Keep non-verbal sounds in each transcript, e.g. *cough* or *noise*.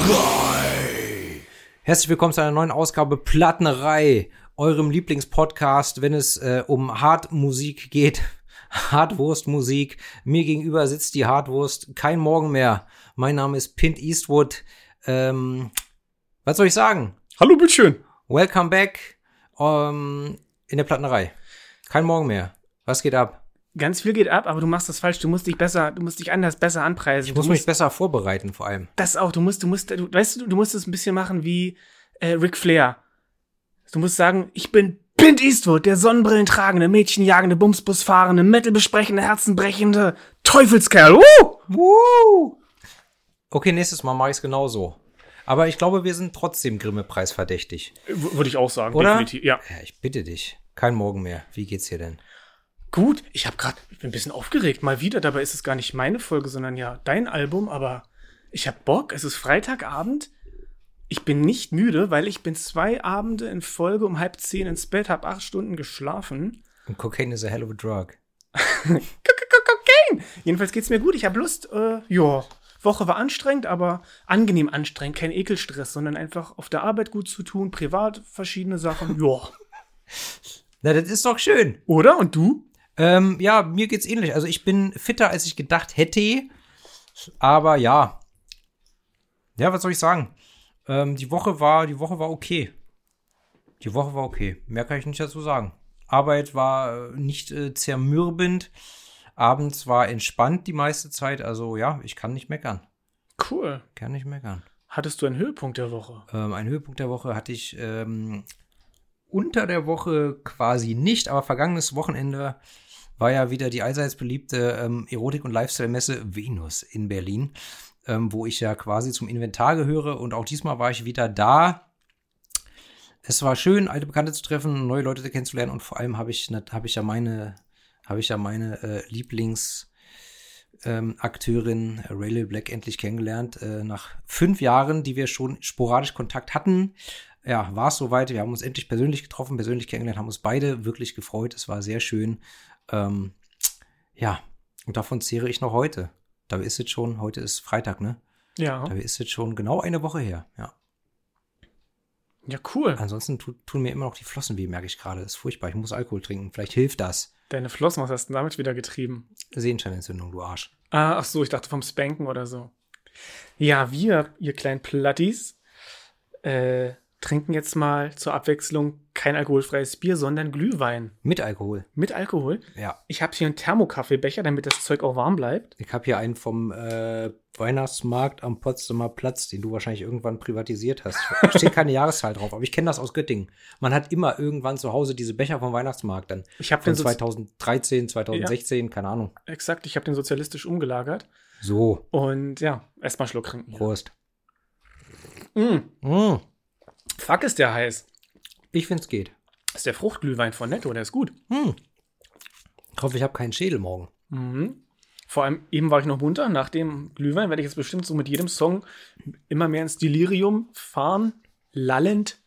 Plattenerei. Herzlich willkommen zu einer neuen Ausgabe Plattenerei, eurem Lieblingspodcast, wenn es äh, um Hartmusik geht. *laughs* Hartwurstmusik. Mir gegenüber sitzt die Hartwurst. Kein Morgen mehr. Mein Name ist Pint Eastwood. Ähm, was soll ich sagen? Hallo, bitteschön. Welcome back ähm, in der Plattenerei. Kein Morgen mehr. Was geht ab? Ganz viel geht ab, aber du machst das falsch. Du musst dich besser, du musst dich anders besser anpreisen. Ich muss du mich besser vorbereiten, vor allem. Das auch. Du musst, du musst, du, weißt du, du musst es ein bisschen machen wie äh, Ric Flair. Du musst sagen, ich bin Clint Eastwood, der Sonnenbrillen tragende, Mädchenjagende, Bumsbus fahrende, Metal besprechende, Herzenbrechende Teufelskerl. Uh! Woo! Okay, nächstes Mal mache ich es genauso. Aber ich glaube, wir sind trotzdem Grimme-Preis verdächtig. W würde ich auch sagen, Oder? definitiv. Ja. Ja, ich bitte dich. Kein Morgen mehr. Wie geht's dir denn? Gut, ich habe gerade, ich bin ein bisschen aufgeregt. Mal wieder, dabei ist es gar nicht meine Folge, sondern ja dein Album, aber ich habe Bock. Es ist Freitagabend. Ich bin nicht müde, weil ich bin zwei Abende in Folge um halb zehn ins Bett, habe acht Stunden geschlafen. Und Cocaine is a hell of a drug. *laughs* Cocaine! Jedenfalls geht's mir gut. Ich habe Lust. Äh, ja, Woche war anstrengend, aber angenehm anstrengend. Kein Ekelstress, sondern einfach auf der Arbeit gut zu tun, privat verschiedene Sachen. Ja. *laughs* Na, das ist doch schön. Oder? Und du? Ähm, ja, mir geht's ähnlich. Also ich bin fitter, als ich gedacht hätte. Aber ja. Ja, was soll ich sagen? Ähm, die Woche war, die Woche war okay. Die Woche war okay. Mehr kann ich nicht dazu sagen. Arbeit war äh, nicht äh, zermürbend. Abends war entspannt die meiste Zeit. Also ja, ich kann nicht meckern. Cool. Kann nicht meckern. Hattest du einen Höhepunkt der Woche? Ähm, einen Höhepunkt der Woche hatte ich ähm, unter der Woche quasi nicht, aber vergangenes Wochenende war ja wieder die allseits beliebte ähm, Erotik- und Lifestyle-Messe Venus in Berlin, ähm, wo ich ja quasi zum Inventar gehöre und auch diesmal war ich wieder da. Es war schön, alte Bekannte zu treffen, neue Leute kennenzulernen und vor allem habe ich, hab ich ja meine, habe ich ja meine äh, Lieblings- ähm, Akteurin Rayleigh Black endlich kennengelernt. Äh, nach fünf Jahren, die wir schon sporadisch Kontakt hatten, ja, war es soweit. Wir haben uns endlich persönlich getroffen, persönlich kennengelernt, haben uns beide wirklich gefreut. Es war sehr schön. Ähm, ja, und davon zehre ich noch heute. Da ist jetzt schon, heute ist Freitag, ne? Ja. Da ist jetzt schon genau eine Woche her, ja. Ja, cool. Ansonsten tu, tun mir immer noch die Flossen weh, merke ich gerade. Ist furchtbar. Ich muss Alkohol trinken. Vielleicht hilft das. Deine Flossen, was hast du denn damit wieder getrieben? Sehenscheinentzündung, du Arsch. Ah, ach so, ich dachte vom Spanken oder so. Ja, wir, ihr kleinen Plattis, äh, trinken jetzt mal zur Abwechslung kein alkoholfreies Bier, sondern Glühwein. Mit Alkohol. Mit Alkohol. Ja. Ich habe hier einen Thermokaffeebecher, damit das Zeug auch warm bleibt. Ich habe hier einen vom äh, Weihnachtsmarkt am Potsdamer Platz, den du wahrscheinlich irgendwann privatisiert hast. Da steht keine *laughs* Jahreszahl drauf, aber ich kenne das aus Göttingen. Man hat immer irgendwann zu Hause diese Becher vom Weihnachtsmarkt dann. Ich habe den so 2013, 2016, keine Ahnung. exakt, ich habe den sozialistisch umgelagert. So, Und ja, erstmal Schluck trinken. Prost. Mm, Mm, fuck ist der heiß. ich find's geht. Das ist der Fruchtglühwein von Netto, der ist gut. Mm. Ich hoffe, ich habe keinen Schädel morgen. Mhm. Vor allem, eben war ich noch munter. Nach dem Glühwein werde ich jetzt bestimmt so mit jedem Song immer mehr ins Delirium fahren, lallend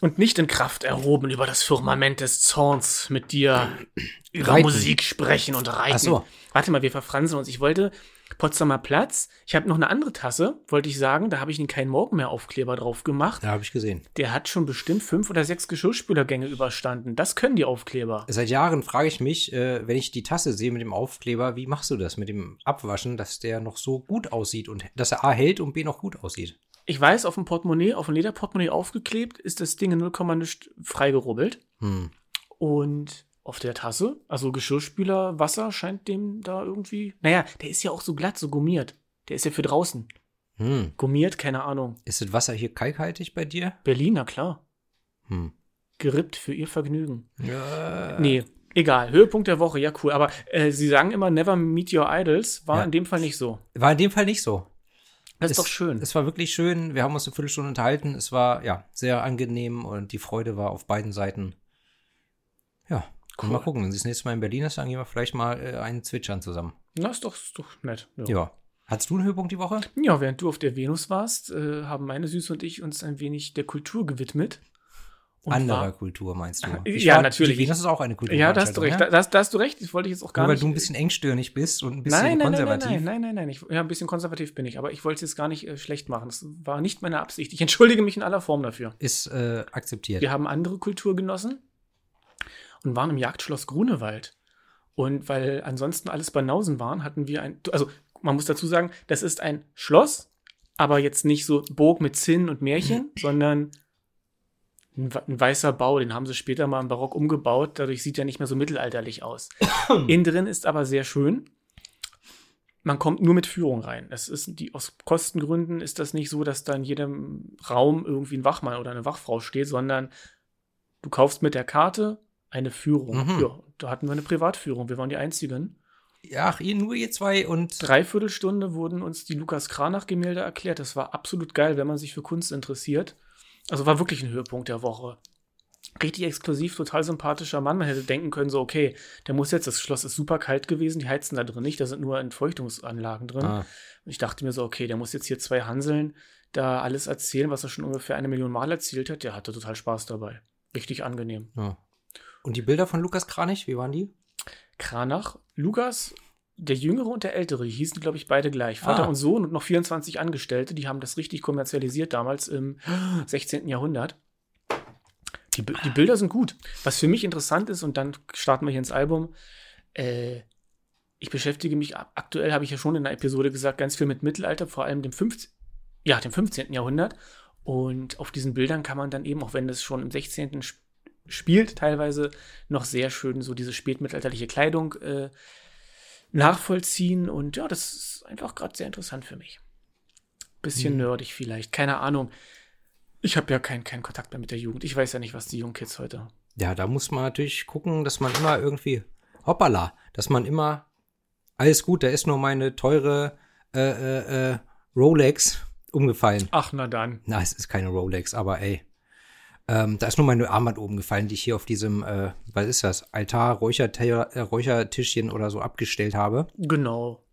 und nicht in Kraft erhoben über das Firmament des Zorns mit dir über Reiten. Musik sprechen und reiten. Ach so. Warte mal, wir verfransen uns. Ich wollte Potsdamer Platz. Ich habe noch eine andere Tasse, wollte ich sagen. Da habe ich den keinen Morgen mehr Aufkleber drauf gemacht. Ja, habe ich gesehen. Der hat schon bestimmt fünf oder sechs Geschirrspülergänge überstanden. Das können die Aufkleber. Seit Jahren frage ich mich, äh, wenn ich die Tasse sehe mit dem Aufkleber, wie machst du das mit dem Abwaschen, dass der noch so gut aussieht und dass er A hält und B noch gut aussieht? Ich weiß, auf dem Portemonnaie, auf dem Lederportemonnaie aufgeklebt, ist das Ding in 0, nicht freigerubbelt. Hm. Und auf der Tasse, also Geschirrspüler, Wasser scheint dem da irgendwie. Naja, der ist ja auch so glatt, so gummiert. Der ist ja für draußen. Hm. Gummiert, keine Ahnung. Ist das Wasser hier kalkhaltig bei dir? Berliner, klar. Hm. Gerippt für ihr Vergnügen. Ja. Nee, egal. Höhepunkt der Woche, ja, cool. Aber äh, sie sagen immer, never meet your idols. War Ja. in dem Fall nicht so. War in dem Fall nicht so. Das Es- ist doch schön. Es war wirklich schön. Wir haben uns eine Viertelstunde unterhalten. Es war ja sehr angenehm und die Freude war auf beiden Seiten. Ja, Cool. mal gucken. Wenn sie das nächste Mal in Berlin ist, dann gehen wir vielleicht mal äh, einen zwitschern zusammen. Na, ist doch, ist doch nett. Ja. Hattest du einen Höhepunkt die Woche? Ja, während du auf der Venus warst, äh, haben meine Süße und ich uns ein wenig der Kultur gewidmet Anderer war- Kultur meinst du? *laughs* Ja, war- natürlich. Die Venus ist auch eine Kultur. Ja, da hast du recht. Da, da, da hast du recht. Das wollte ich jetzt auch gar Nur weil nicht. du ein bisschen engstirnig bist und ein bisschen nein, nein, nein, nein, konservativ. nein, nein, nein, nein. Ich, ja, ein bisschen konservativ bin ich, aber ich wollte es jetzt gar nicht äh, schlecht machen. Das war nicht meine Absicht. Ich entschuldige mich in aller Form dafür. Ist äh, akzeptiert. Wir haben andere Kultur genossen und waren im Jagdschloss Grunewald. Und weil ansonsten alles Banausen waren, hatten wir ein. Also, man muss dazu sagen, das ist ein Schloss, aber jetzt nicht so Burg mit Zinnen und Märchen, *clears throat* sondern ein weißer Bau. Den haben sie später mal im Barock umgebaut. Dadurch sieht er nicht mehr so mittelalterlich aus. *clears throat* Innen drin ist aber sehr schön. Man kommt nur mit Führung rein. Es ist die, aus Kostengründen ist das nicht so, dass da in jedem Raum irgendwie ein Wachmann oder eine Wachfrau steht, sondern du kaufst mit der Karte eine Führung. Mhm. Ja, da hatten wir eine Privatführung. Wir waren die einzigen. Ach, ihr, nur ihr zwei und Dreiviertelstunde wurden uns die Lukas Kranach-Gemälde erklärt. Das war absolut geil, wenn man sich für Kunst interessiert. Also war wirklich ein Höhepunkt der Woche. Richtig exklusiv, total sympathischer Mann. Man hätte denken können, so, okay, der muss jetzt, das Schloss ist super kalt gewesen, die heizen da drin nicht, da sind nur Entfeuchtungsanlagen drin. Ah. Und ich dachte mir so, okay, der muss jetzt hier zwei Hanseln da alles erzählen, was er schon ungefähr eine Million Mal erzählt hat. Der hatte total Spaß dabei. Richtig angenehm. Ja. Und die Bilder von Lukas Kranich, wie waren die? Kranach, Lukas, der Jüngere und der Ältere, die hießen, glaube ich, beide gleich. Vater Ah. und Sohn und noch 24 Angestellte, die haben das richtig kommerzialisiert damals im 16. Jahrhundert. Die, die Bilder sind gut. Was für mich interessant ist, und dann starten wir hier ins Album, äh, ich beschäftige mich, ak- aktuell habe ich ja schon in der Episode gesagt, ganz viel mit Mittelalter, vor allem dem 15. Ja, dem 15. Jahrhundert. Und auf diesen Bildern kann man dann eben, auch wenn das schon im 16. sp- spielt, teilweise noch sehr schön so diese spätmittelalterliche Kleidung äh, nachvollziehen. Und ja, das ist einfach gerade sehr interessant für mich. Bisschen Hm. nerdig vielleicht, keine Ahnung. Ich habe ja keinen keinen Kontakt mehr mit der Jugend. Ich weiß ja nicht, was die jungen Kids heute. Ja, da muss man natürlich gucken, dass man immer irgendwie, hoppala, dass man immer, alles gut, da ist nur meine teure äh, äh, äh, Rolex umgefallen. Ach, na dann. Na, es ist keine Rolex, aber ey. Ähm, da ist nur meine Armband oben gefallen, die ich hier auf diesem, äh, was ist das, Altar, äh, Räuchertischchen oder so abgestellt habe. Genau.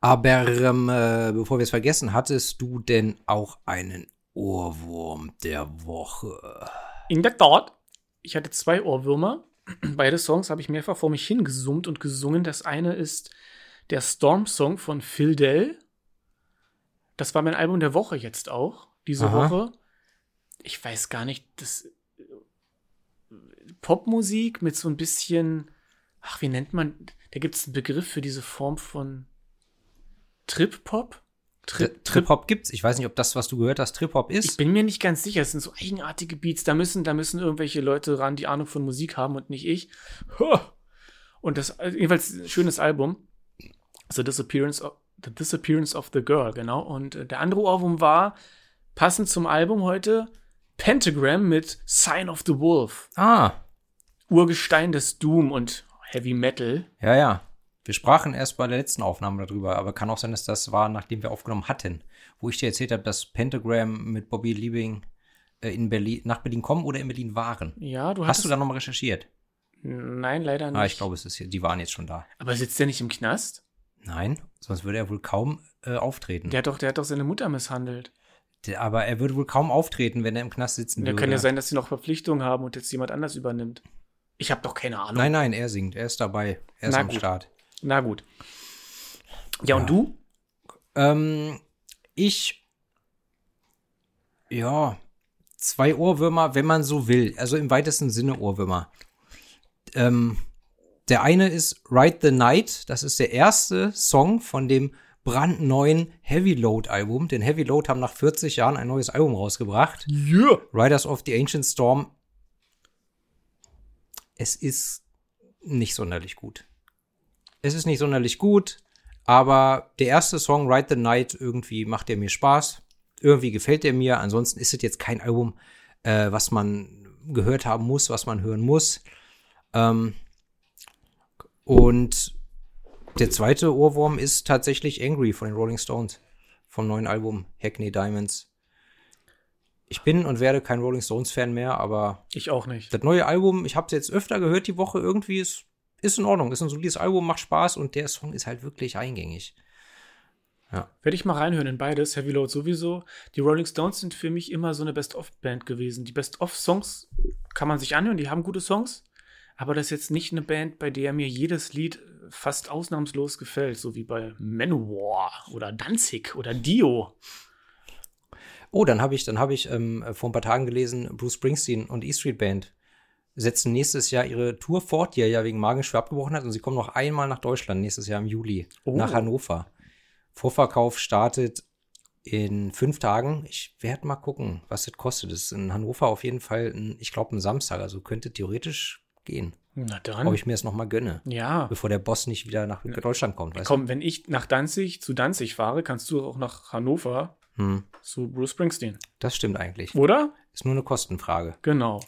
Aber ähm, äh, bevor wir es vergessen, hattest du denn auch einen Ohrwurm der Woche? In der Tat, ich hatte zwei Ohrwürmer. *clears throat* Beide Songs habe ich mehrfach vor mich hingesummt und gesungen. Das eine ist der Storm-Song von Phil Dell. Das war mein Album der Woche jetzt auch, diese Aha. Woche. Ich weiß gar nicht, das äh, Popmusik mit so ein bisschen, ach, wie nennt man, da gibt es einen Begriff für diese Form von Trip-Pop? Trip, Trip-Hop gibt's. Ich weiß nicht, ob das, was du gehört hast, Trip-Hop ich ist. bin mir nicht ganz sicher. Es sind so eigenartige Beats. Da müssen, da müssen irgendwelche Leute ran, die Ahnung von Musik haben und nicht ich. Und das, also jedenfalls ein schönes Album. The Disappearance of, The Disappearance of the Girl, genau. Und äh, der andere Ohrwurm war, passend zum Album heute, Pentagram mit Sign of the Wolf. Ah, Urgestein des Doom und Heavy Metal. ja, ja. Wir sprachen erst bei der letzten Aufnahme darüber, aber kann auch sein, dass das war, nachdem wir aufgenommen hatten. Wo ich dir erzählt habe, dass Pentagram mit Bobby Liebing äh, in Berlin, nach Berlin kommen oder in Berlin waren. Ja, du Hast hast du da nochmal recherchiert? Nein, leider nicht. Ah, ich glaube, es ist hier. Die waren jetzt schon da. Aber sitzt der nicht im Knast? Nein, sonst würde er wohl kaum äh, auftreten. Der hat doch, der hat doch seine Mutter misshandelt. Aber er würde wohl kaum auftreten, wenn er im Knast sitzen würde. kann ja sein, dass sie noch Verpflichtungen haben und jetzt jemand anders übernimmt. Ich habe doch keine Ahnung. Nein, nein, er singt. Er ist dabei. Er ist Na am gut. Start. Na gut. Ja, und Ja. du? Ähm, ich, ja, zwei Ohrwürmer, wenn man so will. Also im weitesten Sinne Ohrwürmer. Ähm, der eine ist Ride the Night. Das ist der erste Song von dem brandneuen Heavy Load Album. Denn Heavy Load haben nach 40 Jahren ein neues Album rausgebracht. Ja. Riders of the Ancient Storm. Es ist nicht sonderlich gut. Es ist nicht sonderlich gut, aber der erste Song, Ride the Night, irgendwie macht er mir Spaß. Irgendwie gefällt er mir. Ansonsten ist es jetzt kein Album, äh, was man gehört haben muss, was man hören muss. Ähm, und der zweite Ohrwurm ist tatsächlich Angry von den Rolling Stones. Vom neuen Album Hackney Diamonds. Ich bin und werde kein Rolling Stones Fan mehr, aber Ich auch nicht. das neue Album, ich habe es jetzt öfter gehört die Woche, irgendwie ist, ist in Ordnung. Ist ein solides Album, macht Spaß und der Song ist halt wirklich eingängig. Ja. Werde ich mal reinhören in beides. Heavy Load sowieso. Die Rolling Stones sind für mich immer so eine Best-of-Band gewesen. Die Best-of-Songs kann man sich anhören, die haben gute Songs. Aber das ist jetzt nicht eine Band, bei der mir jedes Lied fast ausnahmslos gefällt, so wie bei Manowar oder Danzig oder Dio. Oh, dann habe ich, dann habe ich ähm, vor ein paar Tagen gelesen, Bruce Springsteen und E Street Band setzen nächstes Jahr ihre Tour fort, die er ja wegen Magenschwer abgebrochen hat, und sie kommen noch einmal nach Deutschland nächstes Jahr im Juli Oh. nach Hannover. Vorverkauf startet in fünf Tagen. Ich werde mal gucken, was das kostet. Das ist in Hannover auf jeden Fall, ein, ich glaube, ein Samstag, also könnte theoretisch gehen, Na ob dann. ich mir das noch mal gönne, Ja. bevor der Boss nicht wieder nach Deutschland kommt. Weißt Komm, wenn ich nach Danzig zu Danzig fahre, kannst du auch nach Hannover du? Hm, zu Bruce Springsteen. das stimmt eigentlich. Oder? Ist nur eine Kostenfrage. Genau.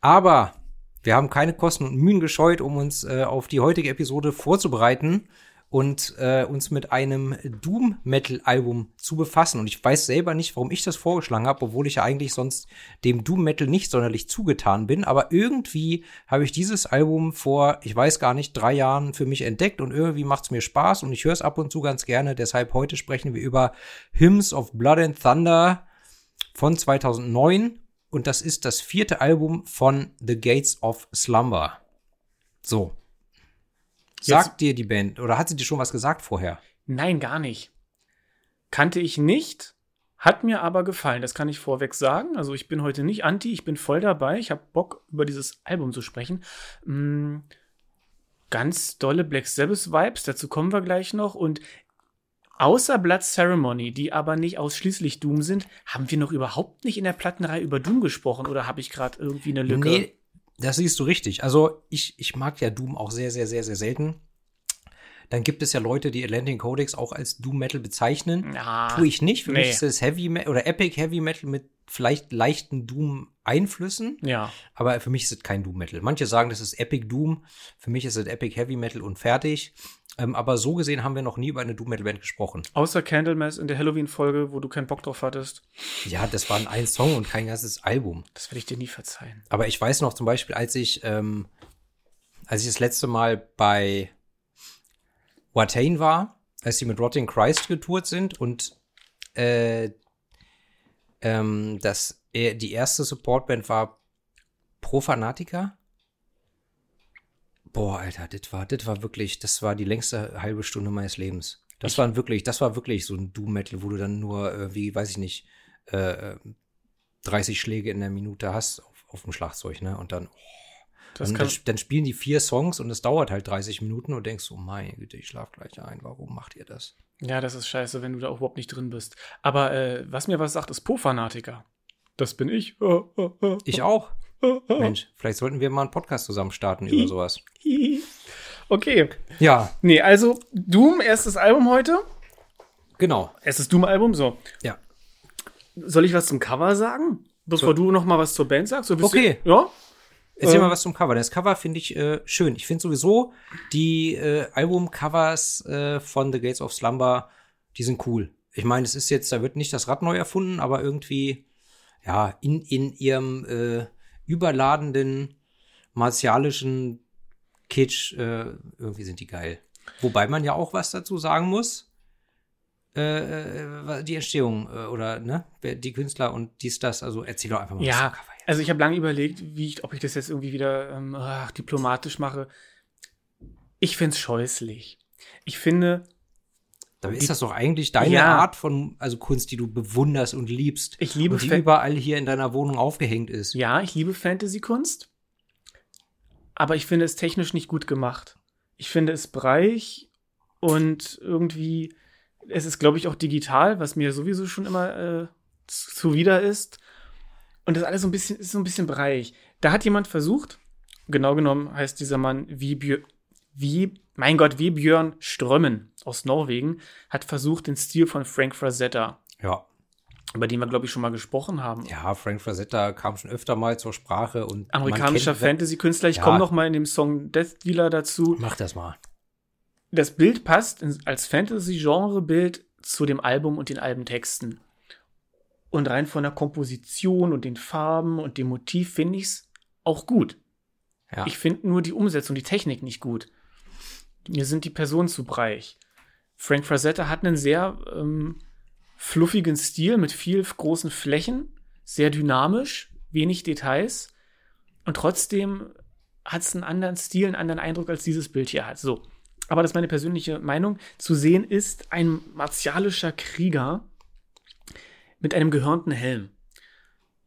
Aber wir haben keine Kosten und Mühen gescheut, um uns äh, auf die heutige Episode vorzubereiten und äh, uns mit einem Doom-Metal-Album zu befassen. Und ich weiß selber nicht, warum ich das vorgeschlagen habe, obwohl ich ja eigentlich sonst dem Doom-Metal nicht sonderlich zugetan bin. Aber irgendwie habe ich dieses Album vor, ich weiß gar nicht, drei Jahren für mich entdeckt und irgendwie macht es mir Spaß und ich höre es ab und zu ganz gerne. Deshalb heute sprechen wir über Hymns of Blood and Thunder von 2009 und das ist das vierte Album von The Gates of Slumber. So. Sagt dir die Band oder hat sie dir schon was gesagt vorher? Nein, gar nicht. Kannte ich nicht, hat mir aber gefallen. Das kann ich vorweg sagen. Also ich bin heute nicht anti, ich bin voll dabei. Ich habe Bock, über dieses Album zu sprechen. Mm, ganz dolle Black Sabbath-Vibes, dazu kommen wir gleich noch. Und außer Blood Ceremony, die aber nicht ausschließlich Doom sind, haben wir noch überhaupt nicht in der Plattenreihe über Doom gesprochen. Oder habe ich gerade irgendwie eine Lücke? Nee, das siehst du richtig. Also ich, ich mag ja Doom auch sehr, sehr, sehr, sehr selten. Dann gibt es ja Leute, die Atlantic Codex auch als Doom Metal bezeichnen. Ja, Tue ich nicht. Für nee. mich ist es Heavy Metal oder Epic Heavy Metal mit vielleicht leichten Doom-Einflüssen. Ja, Aber für mich ist es kein Doom Metal. Manche sagen, das ist Epic Doom. Für mich ist es Epic Heavy Metal und fertig. Ähm, aber so gesehen haben wir noch nie über eine Doom Metal Band gesprochen. außer Candlemass in der Halloween-Folge, wo du keinen Bock drauf hattest. Ja, das war ein Song und kein ganzes Album. Das werde ich dir nie verzeihen. Aber ich weiß noch zum Beispiel, als ich, ähm, als ich das letzte Mal bei Watain war, als sie mit Rotting Christ getourt sind und äh, ähm, das, äh, die erste Supportband war Profanatica. Boah, Alter, das war, das war wirklich, das war die längste halbe Stunde meines Lebens. Das war wirklich, das war wirklich so ein Doom-Metal, wo du dann nur, äh, wie, weiß ich nicht, äh, äh, 30 Schläge in der Minute hast auf, auf dem Schlagzeug, ne? Und dann, Das dann, dann, spielen die vier Songs und es dauert halt 30 Minuten und denkst, oh meine Güte, ich schlaf gleich ein. Warum macht ihr das? ja, das ist scheiße, wenn du da auch überhaupt nicht drin bist. Aber äh, was mir was sagt, ist Po-Fanatiker. Das bin ich. *laughs* Ich *laughs* auch. Mensch, vielleicht sollten wir mal einen Podcast zusammen starten über *laughs* sowas. Okay. Ja, Nee, also Doom, erstes Album heute. genau. Erstes Doom-Album, so. Ja. Soll ich was zum Cover sagen? Bevor So. du noch mal was zur Band sagst? So Okay. Du, ja? Erzähl Ähm. mal was zum Cover. Das Cover finde ich äh, schön. Ich finde sowieso die äh, Albumcovers äh, von The Gates of Slumber, die sind cool. Ich meine, es ist jetzt, da wird nicht das Rad neu erfunden, aber irgendwie, ja, in, in ihrem äh, überladenden martialischen Kitsch, äh, irgendwie sind die geil. Wobei man ja auch was dazu sagen muss. Äh, äh, die Entstehung äh, oder ne, die Künstler und dies, das, also erzähl doch einfach mal was Ja, jetzt. Also ich habe lange überlegt, wie ich, ob ich das jetzt irgendwie wieder ähm, ach, diplomatisch mache. Ich find's scheußlich. Ich finde, Dabei ist das doch eigentlich deine Ja. Art von also Kunst, die du bewunderst und liebst. Ich liebe und die Fan- überall hier in deiner Wohnung aufgehängt ist. ja, ich liebe Fantasy-Kunst, aber ich finde es technisch nicht gut gemacht. Ich finde es breich und irgendwie, es ist, glaube ich, auch digital, was mir sowieso schon immer äh, zu- zuwider ist. Und das alles so ein bisschen, ist so ein bisschen breich. Da hat jemand versucht, genau genommen heißt dieser Mann wie, Björ, wie mein Gott, wie Björn Strömmen aus Norwegen, hat versucht, den Stil von Frank Frazetta, Ja. über den wir, glaube ich, schon mal gesprochen haben, Ja, Frank Frazetta kam schon öfter mal zur Sprache und amerikanischer Fantasy-Künstler. Ich Ja. komme noch mal in dem Song Death Dealer dazu. Mach das mal. Das Bild passt als Fantasy-Genre-Bild zu dem Album und den Albentexten. Und rein von der Komposition und den Farben und dem Motiv finde ich es auch gut. Ja. Ich finde nur die Umsetzung, die Technik nicht gut. Mir sind die Personen zu breich. Frank Frazetta hat einen sehr ähm, fluffigen Stil mit viel großen Flächen, sehr dynamisch, wenig Details und trotzdem hat es einen anderen Stil, einen anderen Eindruck, als dieses Bild hier hat. So. Aber das ist meine persönliche Meinung. Zu sehen ist ein martialischer Krieger mit einem gehörnten Helm.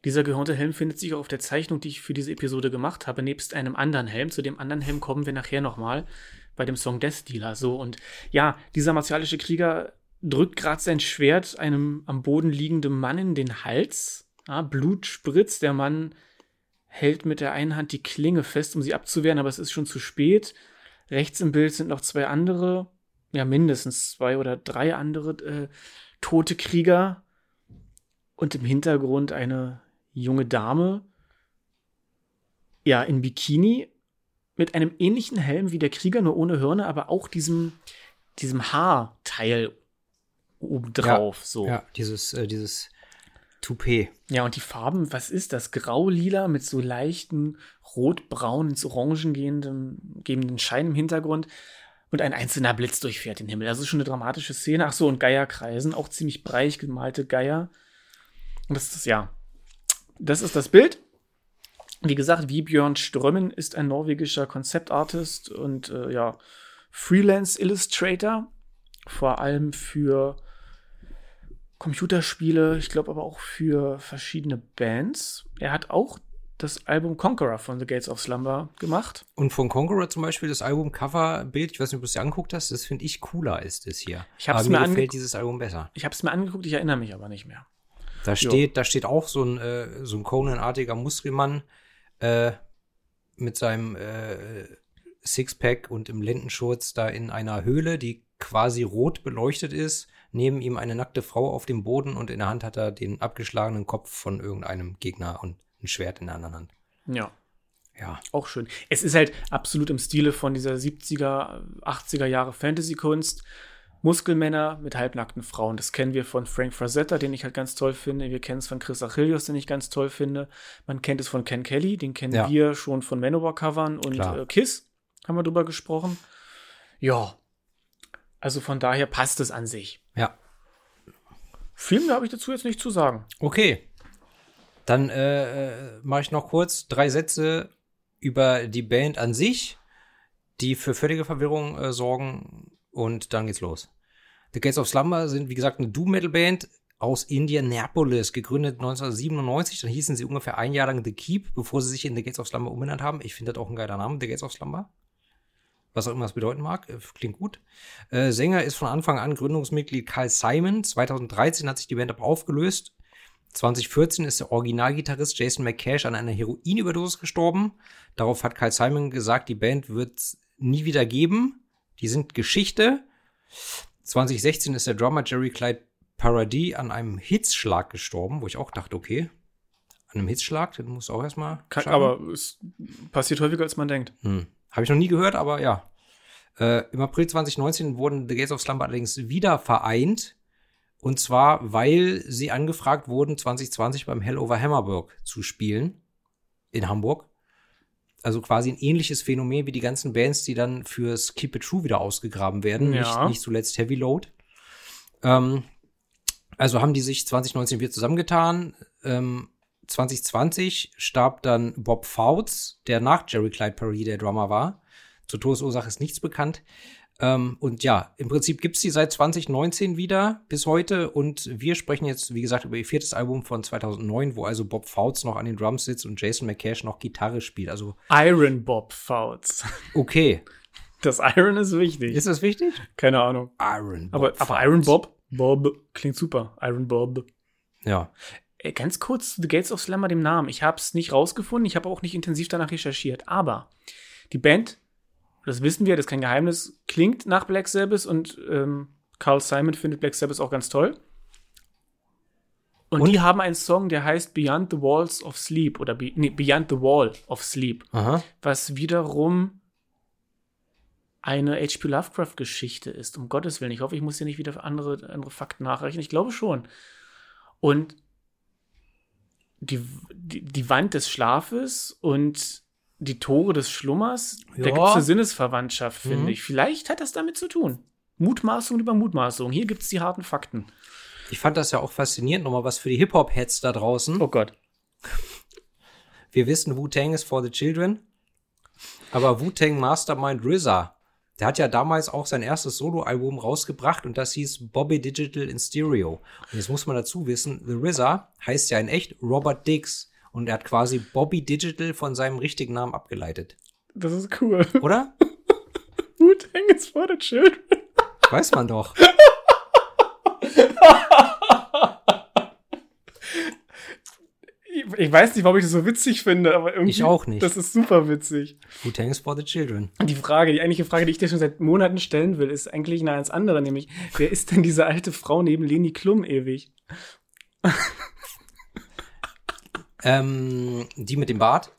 Dieser gehörnte Helm findet sich auch auf der Zeichnung, die ich für diese Episode gemacht habe, nebst einem anderen Helm. Zu dem anderen Helm kommen wir nachher nochmal bei dem Song Death Dealer. So, und ja, dieser martialische Krieger drückt gerade sein Schwert einem am Boden liegenden Mann in den Hals. Ja, Blut spritzt, der Mann hält mit der einen Hand die Klinge fest, um sie abzuwehren, aber es ist schon zu spät. Rechts im Bild sind noch zwei andere, ja, mindestens zwei oder drei andere äh, tote Krieger. Und im Hintergrund eine junge Dame, ja, in Bikini, mit einem ähnlichen Helm wie der Krieger, nur ohne Hörner, aber auch diesem, diesem Haarteil obendrauf. Ja, so. Ja, dieses, äh, dieses Toupet. Ja, und die Farben, was ist das? Grau-lila mit so leichten rot-braun ins Orangen gehenden, gebenden Schein im Hintergrund. Und ein einzelner Blitz durchfährt den Himmel. Das ist schon eine dramatische Szene. Ach so, und Geier kreisen, auch ziemlich breich gemalte Geier. Und das ist, ja, das ist das Bild. Wie gesagt, Vibjörn Strömmen ist ein norwegischer Konzeptartist und äh, ja, Freelance Illustrator. Vor allem für Computerspiele, ich glaube aber auch für verschiedene Bands. Er hat auch das Album Conqueror von The Gates of Slumber gemacht. Und von Conqueror zum Beispiel das Album Coverbild, ich weiß nicht, ob du es dir angeguckt hast, das finde ich cooler als das hier. Ich hab's aber mir mir gefällt dieses Album besser. Ich habe es mir angeguckt, ich erinnere mich aber nicht mehr. Da steht, da steht auch so ein, äh, so ein Conan-artiger Muskelmann äh, mit seinem äh, Sixpack und im Lendenschurz da in einer Höhle, die quasi rot beleuchtet ist. Neben ihm eine nackte Frau auf dem Boden und in der Hand hat er den abgeschlagenen Kopf von irgendeinem Gegner und ein Schwert in der anderen Hand. Ja. Ja. Auch schön. Es ist halt absolut im Stile von dieser 70er, 80er Jahre Fantasy-Kunst. Muskelmänner mit halbnackten Frauen. Das kennen wir von Frank Frazetta, den ich halt ganz toll finde. Wir kennen es von Chris Achillios, den ich ganz toll finde. Man kennt es von Ken Kelly, den kennen Ja. wir schon von Manowar-Covern und Klar. äh, Kiss, haben wir drüber gesprochen. Ja. Also von daher passt es an sich. Ja. Viel mehr habe ich dazu jetzt nicht zu sagen. Okay. Dann äh, äh, mache ich noch kurz drei Sätze über die Band an sich, die für völlige Verwirrung äh, sorgen und dann geht's los. The Gates of Slumber sind, wie gesagt, eine Doom-Metal-Band aus Indianapolis, gegründet 1997. Dann hießen sie ungefähr ein Jahr lang The Keep, bevor sie sich in The Gates of Slumber umbenannt haben. Ich finde das auch ein geiler Name, The Gates of Slumber. Was auch immer das bedeuten mag, äh, klingt gut. Äh, Sänger ist von Anfang an Gründungsmitglied Carl Simon. 2013 hat sich die Band aber aufgelöst. 2014 ist der Originalgitarrist Jason McCash an einer Heroinüberdosis gestorben. Darauf hat Carl Simon gesagt, die Band wird nie wieder geben. Die sind Geschichte. 2016 ist der Drummer Jerry Clyde Paradis an einem Hitzschlag gestorben, wo ich auch dachte, okay, an einem Hitzschlag, den muss auch erstmal. Kann, aber es passiert häufiger, als man denkt. Hm. Habe ich noch nie gehört, aber ja. Äh, Im April 2019 wurden The Gates of Slumber allerdings wieder vereint. Und zwar, weil sie angefragt wurden, 2020 beim Hell over Hammerburg zu spielen. In Hamburg. Also quasi ein ähnliches Phänomen wie die ganzen Bands, die dann fürs Keep It True wieder ausgegraben werden. Ja. Nicht, nicht zuletzt Heavy Load. Ähm, also haben die sich 2019 wieder zusammengetan. Ähm, 2020 starb dann Bob Fouts, der nach Jerry Clyde Perry der Drummer war. Zur Todesursache ist nichts bekannt. Ähm, und ja, im Prinzip gibt's die seit 2019 wieder bis heute. Und wir sprechen jetzt, wie gesagt, über ihr viertes Album von 2009, wo also Bob Fouts noch an den Drums sitzt und Jason McCash noch Gitarre spielt. Also Iron Bob Fouts. okay. Das Iron ist wichtig. Ist das wichtig? Keine Ahnung. Iron Aber, Bob aber Fouts. Iron Bob, Bob klingt super. Iron Bob. Ja. Ganz kurz zu The Gates of Slammer, dem Namen. Ich habe es nicht rausgefunden, ich habe auch nicht intensiv danach recherchiert. Aber die Band, das wissen wir, das ist kein Geheimnis, klingt nach Black Sabbath und ähm, Carl Simon findet Black Sabbath auch ganz toll. Und, Und? die haben einen Song, der heißt Beyond the Walls of Sleep oder Be nee, Beyond the Wall of Sleep, Aha. was wiederum eine H.P. Lovecraft-Geschichte ist. Um Gottes Willen. Ich hoffe, ich muss hier nicht wieder andere, andere Fakten nachrechnen. Ich glaube schon. Und die, die, die Wand des Schlafes und die Tore des Schlummers, da Ja. gibt es eine Sinnesverwandtschaft, finde Mhm. ich. Vielleicht hat das damit zu tun. Mutmaßung über Mutmaßung. Hier gibt es die harten Fakten. Ich fand das ja auch faszinierend, nochmal was für die Hip-Hop-Heads da draußen. Oh Gott. Wir wissen, Wu-Tang ist for the children. Aber Wu-Tang Mastermind RZA, der hat ja damals auch sein erstes Soloalbum rausgebracht und das hieß Bobby Digital in Stereo. Und jetzt muss man dazu wissen, The RZA heißt ja in echt Robert Diggs und er hat quasi Bobby Digital von seinem richtigen Namen abgeleitet. Das ist cool. Oder? *laughs* Wu-Tang is for the children. Weiß man doch. Ich weiß nicht, warum ich das so witzig finde, aber irgendwie. Ich auch nicht. Das ist super witzig. Wu-Tang is for the children. Die Frage, die eigentliche Frage, die ich dir schon seit Monaten stellen will, ist eigentlich eine ganz andere, nämlich, wer ist denn diese alte Frau neben Leni Klum ewig? Ähm, die mit dem Bart?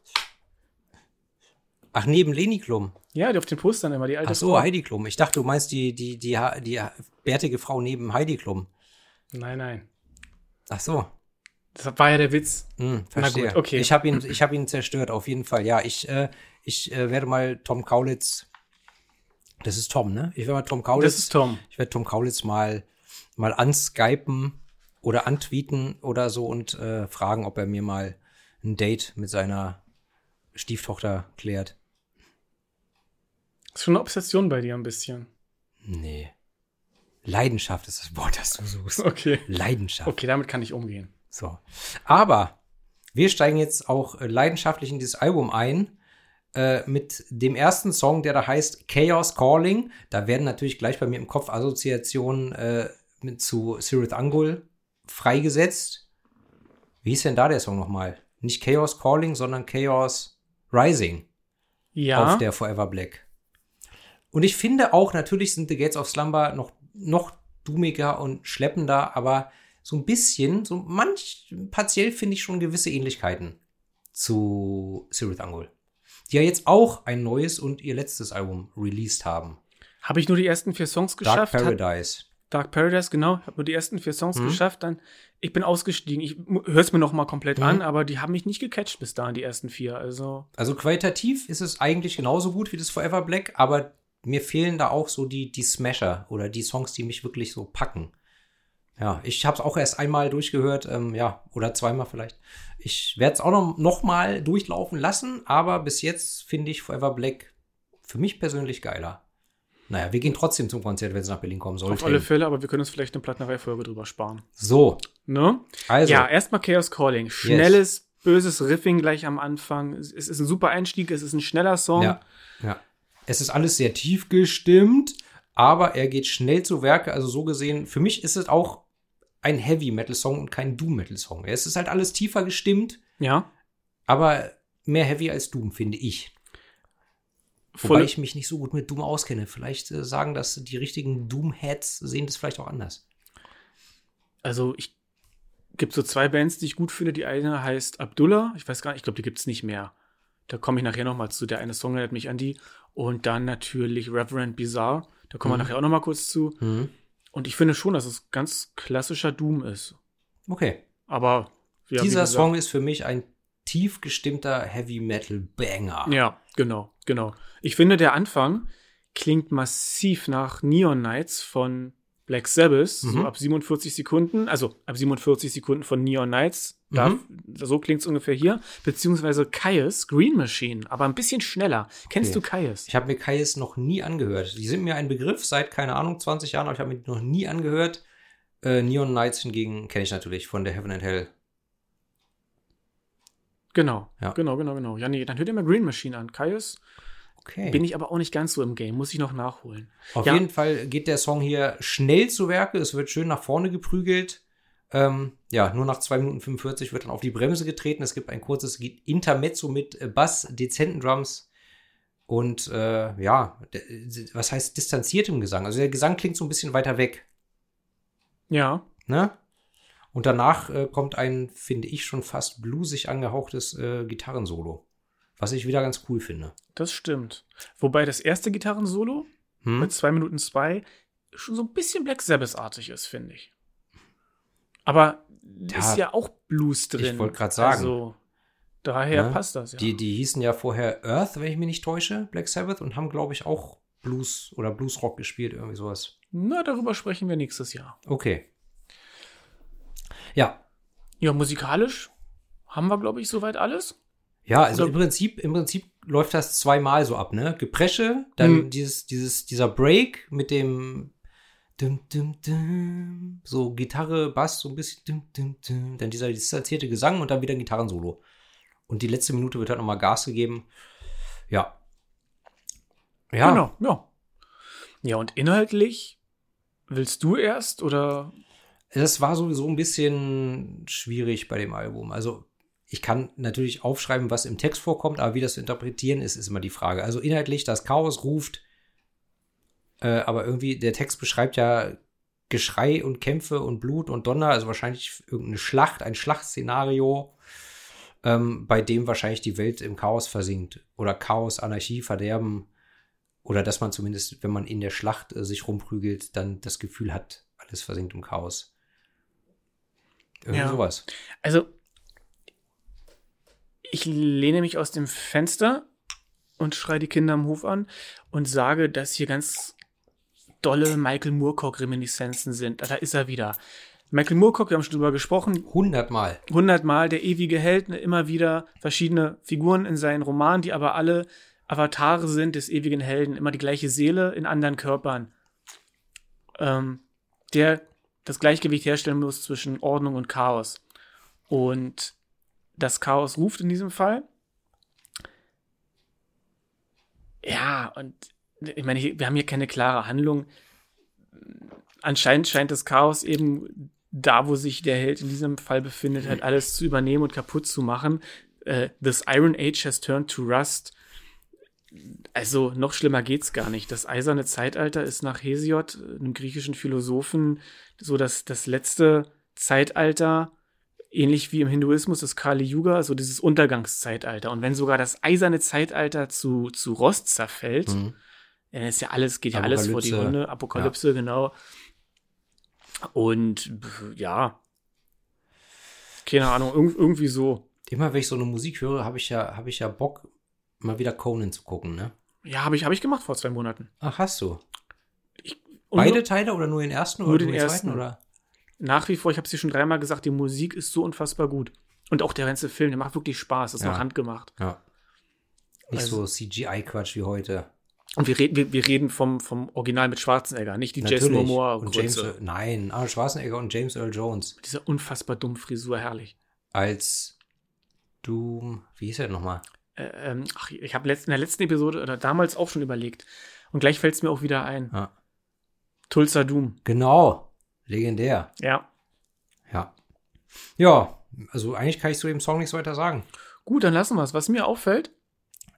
Ach, neben Leni Klum. Ja, die auf den Postern immer, die alte Ach so, Heidi Klum. Ich dachte, du meinst die, die, die, die, die bärtige Frau neben Heidi Klum. Nein, nein. Ach so. Das war ja der Witz. Hm, verstehe. gut, okay. Ich habe ihn, ich hab ihn zerstört, auf jeden Fall. Ja, ich, äh, ich äh, werde mal Tom Kaulitz. Das ist Tom, ne? Ich werde mal Tom Kaulitz. Das ist Tom. Ich werde Tom Kaulitz mal, mal anskypen oder antweeten oder so und äh, fragen, ob er mir mal ein Date mit seiner Stieftochter klärt. ist schon eine Obsession bei dir ein bisschen. Nee. Leidenschaft ist das Wort, das du suchst. Okay. Leidenschaft. Okay, damit kann ich umgehen. So. Aber wir steigen jetzt auch äh, leidenschaftlich in dieses Album ein. Äh, mit dem ersten Song, der da heißt Chaos Calling. Da werden natürlich gleich bei mir im Kopf Assoziationen äh, mit, zu Sirith Angul freigesetzt. Wie hieß denn da der Song nochmal? Nicht Chaos Calling, sondern Chaos Rising Ja. auf der Forever Black. Und ich finde auch, natürlich sind The Gates of Slumber noch, noch dummiger und schleppender, aber so ein bisschen, so manch, partiell finde ich schon gewisse Ähnlichkeiten zu Sirith Angul. Die ja jetzt auch ein neues und ihr letztes Album released haben. Habe ich nur die ersten vier Songs Dark geschafft? Hat- Paradise. Dark Paradise, genau. Habe nur die ersten vier Songs Mhm. geschafft. Dann, ich bin ausgestiegen. Ich höre es mir noch mal komplett Mhm. an, aber die haben mich nicht gecatcht bis dahin, die ersten vier. Also, Also qualitativ ist es eigentlich genauso gut wie das Forever Black, aber mir fehlen da auch so die, die Smasher oder die Songs, die mich wirklich so packen. Ja, ich habe es auch erst einmal durchgehört, ähm, ja, oder zweimal vielleicht. Ich werde es auch noch, noch mal durchlaufen lassen, aber bis jetzt finde ich Forever Black für mich persönlich geiler. Naja, wir gehen trotzdem zum Konzert, wenn es nach Berlin kommen sollte. auf alle Fälle, aber wir können uns vielleicht eine Plattenerei-Folge drüber sparen. So, Ne? also, ja, erstmal Chaos Calling. Schnelles, böses Riffing gleich am Anfang. Es es ist ein super Einstieg, es ist ein schneller Song. Ja, ja. Es ist alles sehr tief gestimmt, aber er geht schnell zu Werke. Also so gesehen, für mich ist es auch ein Heavy Metal Song und kein Doom Metal Song. Es ist halt alles tiefer gestimmt, ja. aber mehr Heavy als Doom, finde ich. Voll, Wobei ich mich nicht so gut mit Doom auskenne. Vielleicht äh, sagen das die richtigen Doom-Heads, sehen das vielleicht auch anders. also ich gibt so zwei Bands, die ich gut finde. Die eine heißt Abdullah. Ich weiß gar nicht, ich glaube, die gibt's nicht mehr. Da komme ich nachher noch mal zu. Der eine Song erinnert mich an die. Und dann natürlich Reverend Bizarre. Da kommen wir Mhm. nachher auch noch mal kurz zu. Und ich finde schon, dass es ganz klassischer Doom ist. Okay. Aber ja, Dieser Song ist für mich ein tief gestimmter Heavy Metal Banger. Ja, genau, genau. Ich finde, der Anfang klingt massiv nach Neon Knights von Black Sabbath, so Mhm. ab 47 Sekunden, also ab 47 Sekunden von Neon Knights. Da, Mhm. So klingt es ungefähr hier. Beziehungsweise Caius, Green Machine, aber ein bisschen schneller. Kennst Okay. du Caius? Ich habe mir Kais noch nie angehört. Die sind mir ein Begriff seit, keine Ahnung, 20 Jahren, aber ich habe mir die noch nie angehört. Äh, Neon Knights hingegen kenne ich natürlich von der Heaven and Hell. Genau, Ja. genau, genau, genau. Ja, nee, dann hört ihr mal Green Machine an. Caius Okay. bin ich aber auch nicht ganz so im Game, muss ich noch nachholen. Auf Ja. jeden Fall geht der Song hier schnell zu Werke. Es wird schön nach vorne geprügelt. Ähm, ja, nur nach 2 Minuten 45 wird dann auf die Bremse getreten. Es gibt ein kurzes Intermezzo mit äh, Bass, dezenten Drums und äh, ja, was heißt distanziertem Gesang? Also der Gesang klingt so ein bisschen weiter weg. Ja, Ne? Und danach äh, kommt ein, finde ich, schon fast bluesig angehauchtes äh, Gitarrensolo. Was ich wieder ganz cool finde. das stimmt. Wobei das erste Gitarrensolo Hm? mit 2 Minuten 2 schon so ein bisschen Black Sabbath-artig ist, finde ich. Aber Ja, ist ja auch Blues drin. wollte grad sagen. Also, daher Ne? passt das ja. Die, die hießen ja vorher Earth, wenn ich mich nicht täusche, Black Sabbath, und haben, glaube ich, auch Blues oder Bluesrock gespielt, irgendwie sowas. Na, darüber sprechen wir nächstes Jahr. Okay. Ja. Ja, musikalisch haben wir, glaube ich, soweit alles. Ja, also Oder- im Prinzip, im Prinzip läuft das zweimal so ab, ne? Gepresche, dann Hm. dieses, dieses, dieser Break mit dem dum, dum, dum, so Gitarre, Bass, so ein bisschen dum, dum, dum, dann dieser distanzierte Gesang und dann wieder ein Gitarrensolo. Und die letzte Minute wird halt nochmal Gas gegeben. Ja. Ja, Genau, ja. Ja, und inhaltlich willst du erst oder Das war sowieso ein bisschen schwierig bei dem Album. Also ich kann natürlich aufschreiben, was im Text vorkommt, aber wie das zu interpretieren ist, ist immer die Frage. Also inhaltlich, das Chaos ruft, äh, aber irgendwie der Text beschreibt ja Geschrei und Kämpfe und Blut und Donner, also wahrscheinlich irgendeine Schlacht, ein Schlachtszenario, ähm, bei dem wahrscheinlich die Welt im Chaos versinkt. Oder Chaos, Anarchie, Verderben. Oder dass man zumindest, wenn man in der Schlacht äh, sich rumprügelt, dann das Gefühl hat, alles versinkt im Chaos. Irgendwie Ja. sowas. Also, ich lehne mich aus dem Fenster und schreie die Kinder am Hof an und sage, dass hier ganz dolle Michael Moorcock-Reminiszenzen sind. Da ist er wieder. Michael Moorcock, wir haben schon drüber gesprochen, Hundertmal. hundertmal der ewige Held, ne, immer wieder verschiedene Figuren in seinen Romanen, die aber alle Avatare sind des ewigen Helden, immer die gleiche Seele in anderen Körpern, ähm, der das Gleichgewicht herstellen muss zwischen Ordnung und Chaos. Und das Chaos ruft in diesem Fall. Ja, und ich meine, wir haben hier keine klare Handlung. Anscheinend scheint das Chaos eben da, wo sich der Held in diesem Fall befindet, halt alles zu übernehmen und kaputt zu machen. Äh, this Iron Age has turned to rust. Also noch schlimmer geht's gar nicht. Das eiserne Zeitalter ist nach Hesiod, einem griechischen Philosophen, so das, das letzte Zeitalter, ähnlich wie im Hinduismus das Kali Yuga, so dieses Untergangszeitalter. Und wenn sogar das eiserne Zeitalter zu, zu Rost zerfällt, Mhm. dann ist ja alles, geht ja alles vor die. Hunde. Apokalypse, genau. Und ja. Keine Ahnung, irg irgendwie so. Immer wenn ich so eine Musik höre, habe ich ja, habe ich ja Bock, mal wieder Conan zu gucken, ne? Ja, habe ich, hab ich gemacht vor zwei Monaten. Ach, hast du. Und Beide Teile oder nur den ersten Nur oder den nur ersten. oder? Nach wie vor, ich habe es dir schon dreimal gesagt, die Musik ist so unfassbar gut. Und auch der ganze Film, der macht wirklich Spaß. Das ist Ja. noch handgemacht. Ja. Nicht Also- so CGI-Quatsch wie heute. Und wir reden, wir, wir reden vom, vom Original mit Schwarzenegger, nicht die Jason Natürlich. Momoa und James, Grütze. nein, Arnold Schwarzenegger und James Earl Jones Diese unfassbar dumme Frisur, herrlich. als Doom, wie hieß er denn nochmal? Äh, ähm, ach, ich habe in der letzten Episode oder damals auch schon überlegt. Und gleich fällt es mir auch wieder ein. Ja. Tulsa Doom. Genau, legendär. Ja. Ja. Ja, also eigentlich kann ich zu dem Song nichts weiter sagen. Gut, dann lassen wir es. Was mir auffällt,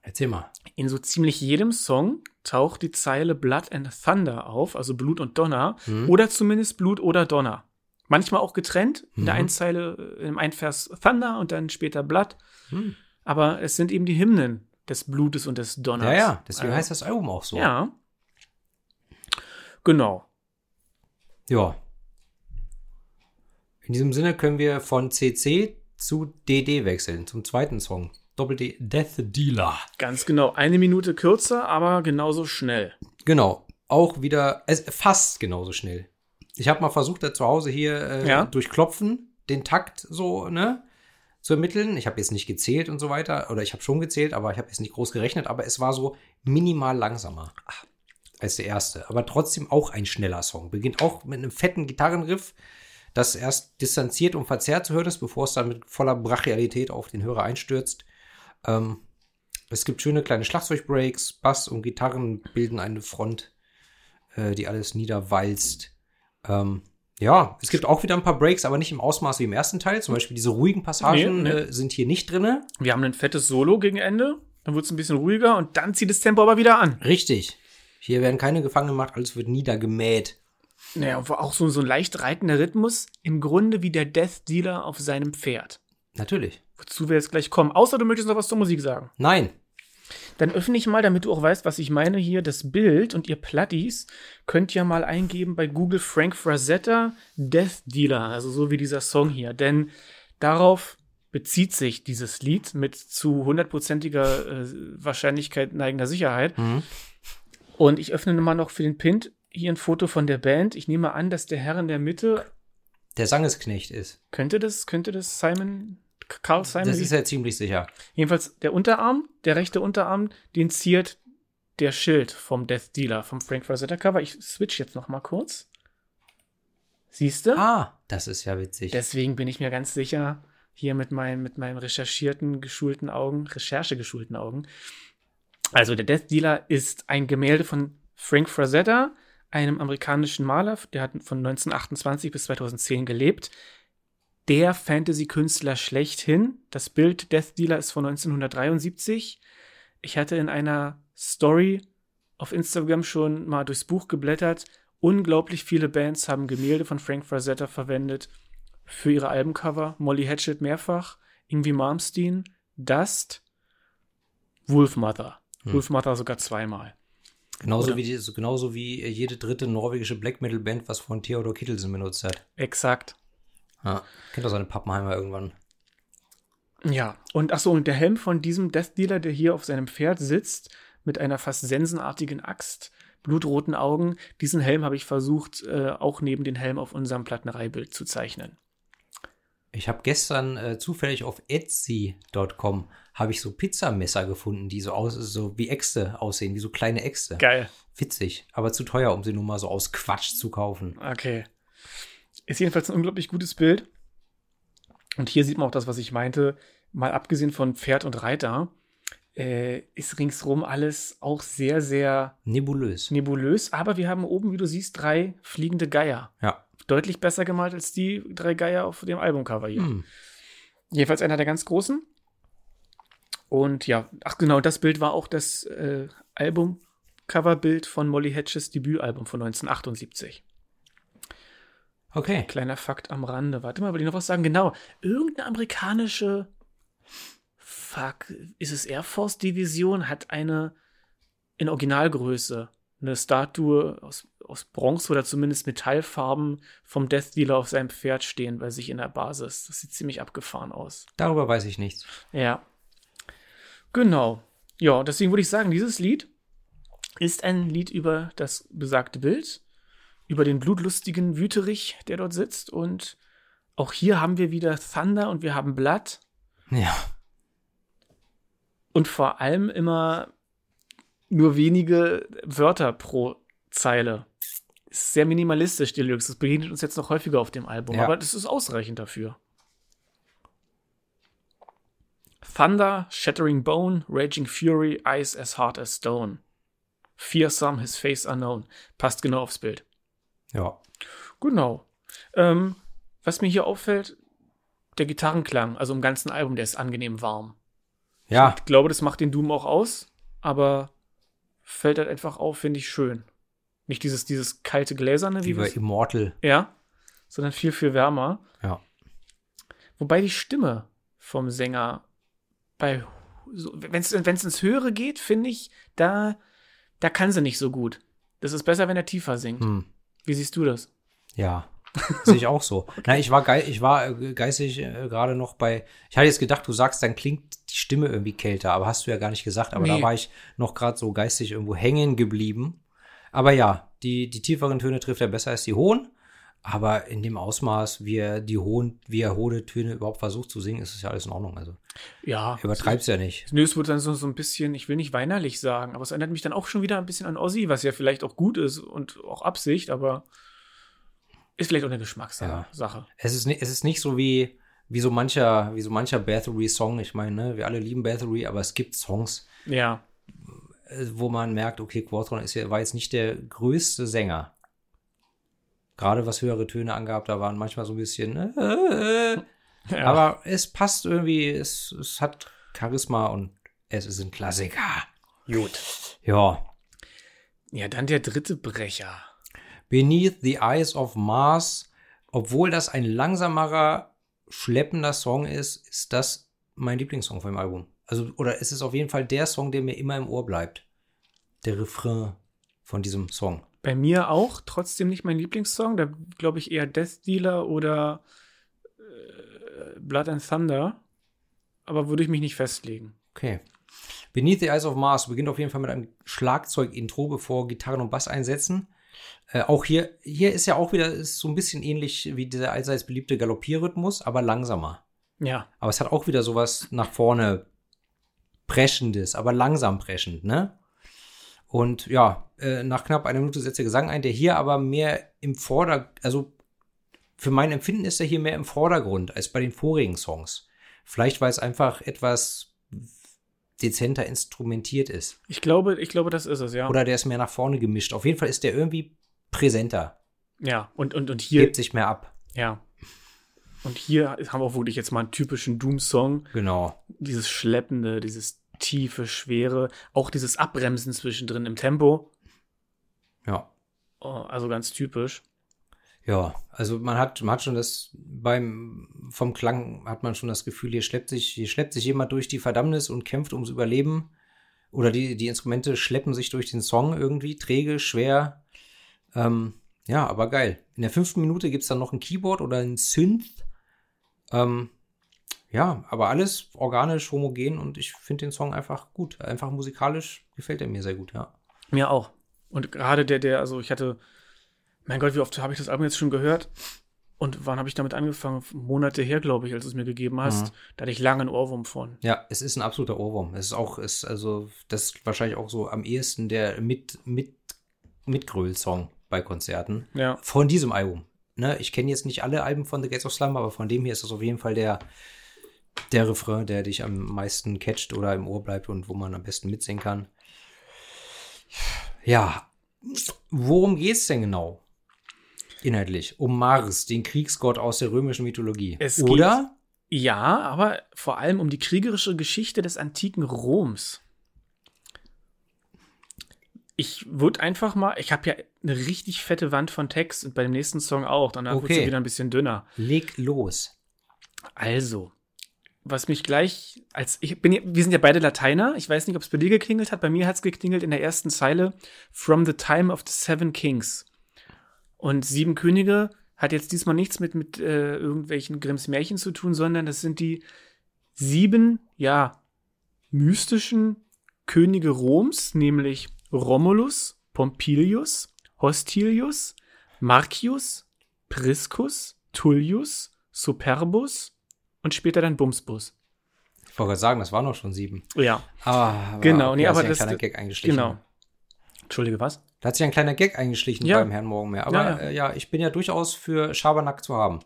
Erzähl mal. in so ziemlich jedem Song taucht die Zeile Blood and Thunder auf, also Blut und Donner, Hm? oder zumindest Blut oder Donner. Manchmal auch getrennt, in der Mhm. einen Zeile, äh, im einen Vers Thunder und dann später Blood. Hm. Aber es sind eben die Hymnen des Blutes und des Donners. Ja, ja, deswegen Also, heißt das Album auch so. Ja. Genau. Ja. In diesem Sinne können wir von CC zu DD wechseln, zum zweiten Song. Doppel-D Death Dealer. Ganz genau. Eine Minute kürzer, aber genauso schnell. Genau. Auch wieder, es fast genauso schnell. Ich habe mal versucht, da zu Hause hier äh, Ja. durch Klopfen den Takt so, ne, zu ermitteln. Ich habe jetzt nicht gezählt und so weiter. Oder ich habe schon gezählt, aber ich habe jetzt nicht groß gerechnet. Aber es war so minimal langsamer als der erste. Aber trotzdem auch ein schneller Song. Beginnt auch mit einem fetten Gitarrenriff, das erst distanziert und verzerrt zu hören ist, bevor es dann mit voller Brachialität auf den Hörer einstürzt. Ähm, es gibt schöne kleine Schlagzeugbreaks, Bass und Gitarren bilden eine Front, äh, die alles niederwalzt. Ähm, ja, es gibt auch wieder ein paar Breaks, aber nicht im Ausmaß wie im ersten Teil. Zum Beispiel diese ruhigen Passagen Nee, nee. Äh, sind hier nicht drinne. Wir haben ein fettes Solo gegen Ende. Dann wird es ein bisschen ruhiger und dann zieht das Tempo aber wieder an. Richtig. Hier werden keine Gefangenen gemacht, alles wird niedergemäht. Naja, auch so, so ein leicht reitender Rhythmus. Im Grunde wie der Death Dealer auf seinem Pferd. Natürlich. Wozu wir jetzt gleich kommen. Außer du möchtest noch was zur Musik sagen. Nein. Dann öffne ich mal, damit du auch weißt, was ich meine, hier das Bild und ihr Platties könnt ja mal eingeben bei Google Frank Frazetta Death Dealer, also so wie dieser Song hier. Denn darauf bezieht sich dieses Lied mit zu hundertprozentiger äh, Wahrscheinlichkeit neigender Sicherheit. Mhm. Und ich öffne mal noch für den Pint hier ein Foto von der Band. Ich nehme an, dass der Herr in der Mitte Der Sangesknecht ist. könnte das, könnte das Simon, Carl Simon? Das ist ja ziemlich sicher. Jedenfalls der Unterarm, der rechte Unterarm, den ziert der Schild vom Death Dealer, vom Frank Frazetta Cover. Ich switch jetzt noch mal kurz. Siehst du? Ah, das ist ja witzig. Deswegen bin ich mir ganz sicher, hier mit meinen, mit meinen recherchierten, geschulten Augen, recherchegeschulten Augen. Also der Death Dealer ist ein Gemälde von Frank Frazetta, einem amerikanischen Maler, der hat von 1928 bis 2010 gelebt. Der Fantasy-Künstler schlechthin. Das Bild Death Dealer ist von 1973. Ich hatte in einer Story auf Instagram schon mal durchs Buch geblättert. Unglaublich viele Bands haben Gemälde von Frank Frazetta verwendet für ihre Albencover. Molly Hatchet mehrfach, Ingwie Malmsteen, Dust, Wolfmother. Hm. Wolfmother sogar zweimal. Genauso, oder- wie die, so- genauso wie jede dritte norwegische Black Metal Band, was von Theodor Kittelsen benutzt hat. Exakt. Ja. Kennt doch seine Pappenheimer irgendwann. Ja, und ach so, und der Helm von diesem Death Dealer, der hier auf seinem Pferd sitzt, mit einer fast sensenartigen Axt, blutroten Augen, diesen Helm habe ich versucht, äh, auch neben den Helm auf unserem Plattenereibild zu zeichnen. Ich habe gestern äh, zufällig auf Etsy.com habe ich so Pizzamesser gefunden, die so aus so wie Äxte aussehen, wie so kleine Äxte. Geil. Witzig, aber zu teuer, um sie nur mal so aus Quatsch zu kaufen. Okay. Ist jedenfalls ein unglaublich gutes Bild. Und hier sieht man auch das, was ich meinte. Mal abgesehen von Pferd und Reiter, äh, ist ringsrum alles auch sehr, sehr Nebulös. nebulös. Aber wir haben oben, wie du siehst, drei fliegende Geier. Ja. Deutlich besser gemalt als die drei Geier auf dem Albumcover hier. Hm. Jedenfalls einer der ganz großen. Und ja, ach genau, das Bild war auch das äh, Albumcoverbild von Molly Hatches Debütalbum von 1978. Okay. Kleiner Fakt am Rande. Warte mal, will ich noch was sagen? Genau. Irgendeine amerikanische Fuck, ist es Air Force Division, hat eine in Originalgröße eine Statue aus, aus Bronze oder zumindest Metallfarben vom Death Dealer auf seinem Pferd stehen bei sich in der Basis. Das sieht ziemlich abgefahren aus. Darüber weiß ich nichts. Ja. Genau. Ja, deswegen würde ich sagen, dieses Lied ist ein Lied über das besagte Bild, über den blutlustigen Wüterich, der dort sitzt. Und auch hier haben wir wieder Thunder und wir haben Blood. Ja. Und vor allem immer nur wenige Wörter pro Zeile. Ist sehr minimalistisch, die Lyrics. Das begegnet uns jetzt noch häufiger auf dem Album, Ja. aber das ist ausreichend dafür. Thunder, Shattering Bone, Raging Fury, Eyes as Hard as Stone. Fearsome, His Face Unknown. Passt genau aufs Bild. Ja. Genau. Ähm, was mir hier auffällt, der Gitarrenklang, also im ganzen Album, der ist angenehm warm. Ja. Ich glaube, das macht den Doom auch aus, aber fällt halt einfach auf, finde ich schön. Nicht dieses, dieses kalte Gläserne, Wie wie bei wir Immortal. ja, sondern viel, viel wärmer. Ja. Wobei die Stimme vom Sänger bei, wenn es ins Höhere geht, finde ich, da, da kann sie nicht so gut. Das ist besser, wenn er tiefer singt. Hm. Wie siehst du das? Ja. Sehe ich auch so. *laughs* Na, ich war, gei ich war äh, geistig äh, gerade noch bei. Ich hatte jetzt gedacht, du sagst, dann klingt die Stimme irgendwie kälter, aber hast du ja gar nicht gesagt. Aber Nee. da war ich noch gerade so geistig irgendwo hängen geblieben. Aber ja, die, die tieferen Töne trifft er besser als die hohen. Aber in dem Ausmaß, wie er die hohen, wie er hohe Töne überhaupt versucht zu singen, ist es ja alles in Ordnung. Also Ja. übertreib's ja nicht. Nö, es wird dann so, so ein bisschen, ich will nicht weinerlich sagen, aber es erinnert mich dann auch schon wieder ein bisschen an Ozzy, was ja vielleicht auch gut ist und auch Absicht, aber ist vielleicht auch eine Geschmackssache. Ja. Es ist, es ist nicht so wie, wie so mancher, wie so mancher Bathory-Song. Ich meine, ne, wir alle lieben Bathory, aber es gibt Songs, Ja. äh, wo man merkt, okay, Quatron ist ja, war jetzt nicht der größte Sänger. Gerade was höhere Töne angab, da waren manchmal so ein bisschen, äh, ja. aber es passt irgendwie, es, es hat Charisma und es ist ein Klassiker. gut. Ja. Ja, dann der dritte Brecher. Beneath the Eyes of Mars, obwohl das ein langsamerer, schleppender Song ist, ist das mein Lieblingssong von dem Album. Also, oder es ist auf jeden Fall der Song, der mir immer im Ohr bleibt. Der Refrain von diesem Song. Bei mir auch, trotzdem nicht mein Lieblingssong. Da glaube ich eher Death Dealer oder Blood and Thunder. Aber würde ich mich nicht festlegen. Okay. Beneath the Eyes of Mars beginnt auf jeden Fall mit einem Schlagzeug-Intro, bevor Gitarren und Bass einsetzen. Äh, auch hier, hier ist ja auch wieder ist so ein bisschen ähnlich wie dieser allseits beliebte Galoppierrhythmus, aber langsamer. Ja. Aber es hat auch wieder sowas nach vorne preschendes, aber langsam preschend, ne? Und ja, äh, nach knapp einer Minute setzt der Gesang ein, der hier aber mehr im Vorder, also für mein Empfinden ist er hier mehr im Vordergrund als bei den vorigen Songs. Vielleicht, weil es einfach etwas dezenter instrumentiert ist. Ich glaube, ich glaube, das ist es, ja. Oder der ist mehr nach vorne gemischt. Auf jeden Fall ist der irgendwie präsenter. ja, und, und, und hier, Hebt sich mehr ab. ja. Und hier haben wir auch wirklich jetzt mal einen typischen Doom-Song. Genau. Dieses Schleppende, dieses tiefe, schwere, auch dieses Abbremsen zwischendrin im Tempo. Ja. Oh, also ganz typisch. Ja, also man hat, man hat schon das beim vom Klang hat man schon das Gefühl, hier schleppt sich, hier schleppt sich jemand durch die Verdammnis und kämpft ums Überleben. Oder die, die Instrumente schleppen sich durch den Song irgendwie, träge, schwer. Ähm, ja, aber geil. In der fünften Minute gibt's dann noch ein Keyboard oder ein Synth. Ähm, ja, aber alles organisch, homogen und ich finde den Song einfach gut. Einfach musikalisch gefällt er mir sehr gut, ja. Mir auch. Und gerade der, der, also ich hatte, mein Gott, wie oft habe ich das Album jetzt schon gehört? Und wann habe ich damit angefangen? Monate her, glaube ich, als du es mir gegeben hast. Mhm. Da hatte ich lange einen Ohrwurm von. Ja, es ist ein absoluter Ohrwurm. Es ist auch, ist also, das ist wahrscheinlich auch so am ehesten der mit, mit, Mitgröl-Song bei Konzerten. Ja. Von diesem Album. Ne, ich kenne jetzt nicht alle Alben von The Gates of Slumber, aber von dem hier ist das auf jeden Fall der, der Refrain, der dich am meisten catcht oder im Ohr bleibt und wo man am besten mitsingen kann. Ja, worum geht's denn genau? Inhaltlich. Um Mars, den Kriegsgott aus der römischen Mythologie. Es Oder? Ja, aber vor allem um die kriegerische Geschichte des antiken Roms. Ich würde einfach mal, ich habe ja eine richtig fette Wand von Text und bei dem nächsten Song auch. Danach wird Okay. es wieder ein bisschen dünner. Leg los. Also, was mich gleich als ich bin ja- wir sind ja beide Lateiner. Ich weiß nicht, ob es bei dir geklingelt hat. Bei mir hat es geklingelt in der ersten Zeile From the time of the seven kings. Und sieben Könige hat jetzt diesmal nichts mit mit äh, irgendwelchen Grimms Märchen zu tun, sondern das sind die sieben ja mystischen Könige Roms, nämlich Romulus, Pompilius, Hostilius, Marcius, Priscus, Tullius, Superbus und später dann Bumsbus. Ich wollte gerade sagen, das waren noch schon sieben. Ja, Ah, Genau, okay, nee, aber das- ein kleiner Gag eingeschlichen. genau. Entschuldige, was? Da hat sich ein kleiner Gag eingeschlichen Ja. beim Herrn Morgenmeer. Aber Ja, ja. Äh, ich bin ja durchaus für Schabernack zu haben.